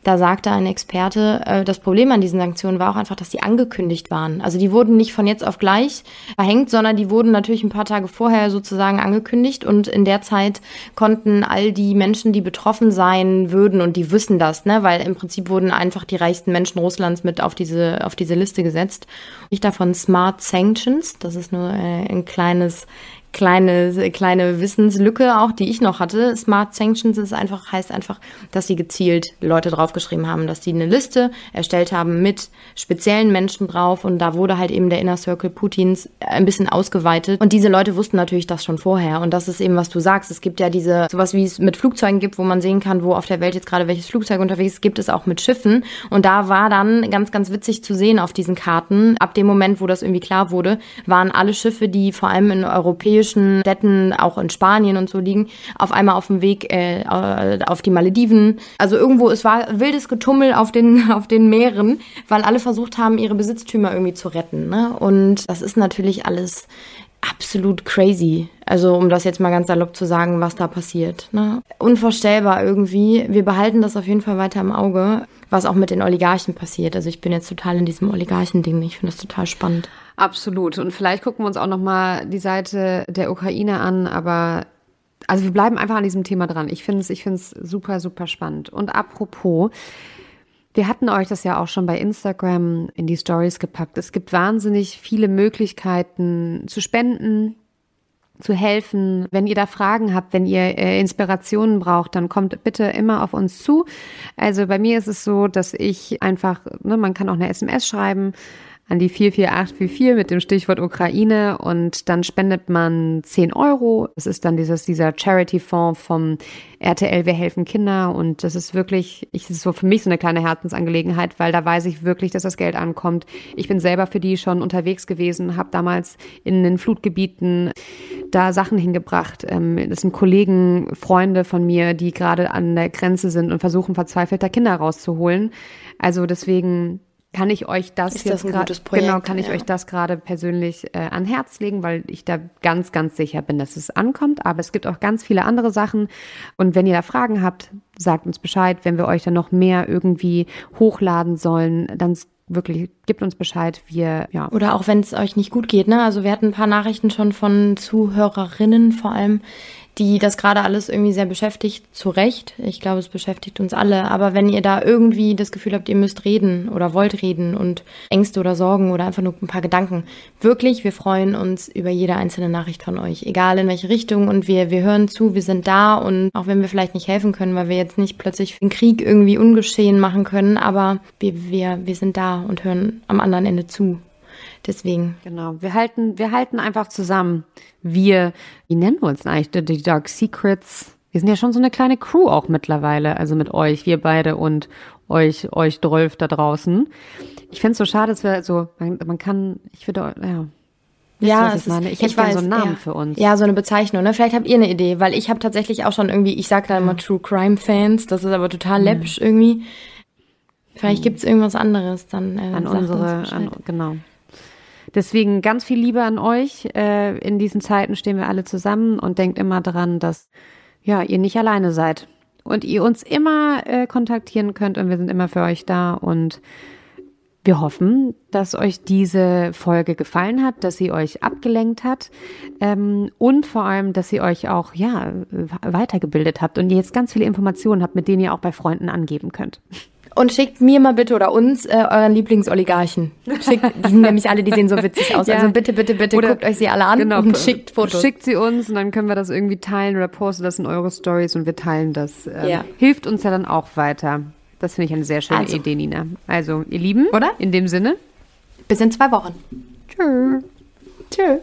Da sagte ein Experte, äh, das Problem an diesen Sanktionen war auch einfach, dass die angekündigt waren. Also die wurden nicht von jetzt auf gleich verhängt, sondern die wurden natürlich ein paar Tage vorher sozusagen angekündigt und in der Zeit konnten all die Menschen, die betroffen sein würden und die wissen das, ne, weil im Prinzip wurden einfach die reichsten Menschen Russlands mit auf diese auf diese Liste gesetzt. Ich davon Smart Sanctions, das ist nur äh, ein kleines kleine, kleine Wissenslücke auch, die ich noch hatte. Smart Sanctions ist einfach, heißt einfach, dass sie gezielt Leute draufgeschrieben haben, dass sie eine Liste erstellt haben mit speziellen Menschen drauf und da wurde halt eben der Inner Circle Putins ein bisschen ausgeweitet und diese Leute wussten natürlich das schon vorher und das ist eben, was du sagst. Es gibt ja diese, sowas wie es mit Flugzeugen gibt, wo man sehen kann, wo auf der Welt jetzt gerade welches Flugzeug unterwegs ist, gibt es auch mit Schiffen und da war dann ganz, ganz witzig zu sehen auf diesen Karten, ab dem Moment, wo das irgendwie klar wurde, waren alle Schiffe, die vor allem in europäischen europäischen Städten, auch in Spanien und so liegen, auf einmal auf dem Weg äh, auf die Malediven. Also irgendwo, es war wildes Getummel auf den, <laughs> auf den Meeren, weil alle versucht haben, ihre Besitztümer irgendwie zu retten. Ne? Und das ist natürlich alles absolut crazy. Also um das jetzt mal ganz salopp zu sagen, was da passiert. Ne? Unvorstellbar irgendwie. Wir behalten das auf jeden Fall weiter im Auge, was auch mit den Oligarchen passiert. Also ich bin jetzt total in diesem Oligarchen-Ding. Ich finde das total spannend. Absolut. Und vielleicht gucken wir uns auch noch mal die Seite der Ukraine an, aber also wir bleiben einfach an diesem Thema dran. Ich finde es, ich finde es super, super spannend. Und apropos, wir hatten euch das ja auch schon bei Instagram in die Stories gepackt. Es gibt wahnsinnig viele Möglichkeiten zu spenden, zu helfen. Wenn ihr da Fragen habt, wenn ihr äh, Inspirationen braucht, dann kommt bitte immer auf uns zu. Also bei mir ist es so, dass ich einfach, ne, man kann auch eine SMS schreiben an die 44844 mit dem Stichwort Ukraine und dann spendet man 10 Euro. Es ist dann dieses, dieser Charity-Fonds vom RTL Wir helfen Kinder und das ist wirklich, ich, das ist so für mich so eine kleine Herzensangelegenheit, weil da weiß ich wirklich, dass das Geld ankommt. Ich bin selber für die schon unterwegs gewesen, habe damals in den Flutgebieten da Sachen hingebracht. Ähm, das sind Kollegen, Freunde von mir, die gerade an der Grenze sind und versuchen verzweifelt da Kinder rauszuholen. Also deswegen kann ich euch das ist jetzt gerade genau kann ich ja. euch das gerade persönlich äh, an Herz legen, weil ich da ganz ganz sicher bin, dass es ankommt. Aber es gibt auch ganz viele andere Sachen und wenn ihr da Fragen habt, sagt uns Bescheid. Wenn wir euch dann noch mehr irgendwie hochladen sollen, dann wirklich gebt uns Bescheid. Wir ja oder auch wenn es euch nicht gut geht. Ne? Also wir hatten ein paar Nachrichten schon von Zuhörerinnen vor allem, die das gerade alles irgendwie sehr beschäftigt, zu Recht. Ich glaube, es beschäftigt uns alle. Aber wenn ihr da irgendwie das Gefühl habt, ihr müsst reden oder wollt reden und Ängste oder Sorgen oder einfach nur ein paar Gedanken, wirklich, wir freuen uns über jede einzelne Nachricht von euch, egal in welche Richtung. Und wir, wir hören zu, wir sind da und auch wenn wir vielleicht nicht helfen können, weil wir jetzt nicht plötzlich den Krieg irgendwie ungeschehen machen können, aber wir, wir, wir sind da und hören am anderen Ende zu. Deswegen. Genau. Wir halten, wir halten einfach zusammen. Wir, wie nennen wir uns denn eigentlich? Die Dark Secrets. Wir sind ja schon so eine kleine Crew auch mittlerweile. Also mit euch, wir beide und euch, euch Drolf da draußen. Ich finde es so schade, dass wir so, man, man kann, ich würde, ja. Wisst Ja, was es ich ist- meine. Ich ich hätte gerne so weiß, einen Namen ja. für uns. Ja, so eine Bezeichnung. Ne? Vielleicht habt ihr eine Idee, weil ich habe tatsächlich auch schon irgendwie, ich sag da immer True Crime Fans, das ist aber total läppisch irgendwie. Vielleicht gibt's irgendwas anderes, dann äh, an uns unsere, Bescheid. an, genau. Deswegen ganz viel Liebe an euch. Äh, in diesen Zeiten stehen wir alle zusammen und denkt immer dran, dass ja ihr nicht alleine seid und ihr uns immer äh, kontaktieren könnt und wir sind immer für euch da und wir hoffen, dass euch diese Folge gefallen hat, dass sie euch abgelenkt hat ähm, und vor allem, dass sie euch auch ja weitergebildet habt und ihr jetzt ganz viele Informationen habt, mit denen ihr auch bei Freunden angeben könnt. Und schickt mir mal bitte oder uns äh, euren Lieblingsoligarchen. Schickt, die sind nämlich alle, die sehen so witzig aus. <laughs> Ja. Also bitte, bitte, bitte Oder- guckt euch sie alle an und schickt Fotos. Schickt sie uns und dann können wir das irgendwie teilen oder posten das in eure Stories und wir teilen das. Ähm, Ja. Hilft uns ja dann auch weiter. Das finde ich eine sehr schöne Also. Idee, Nina. Also, ihr Lieben, Oder? In dem Sinne. Bis in zwei Wochen. Tschö. Tschö.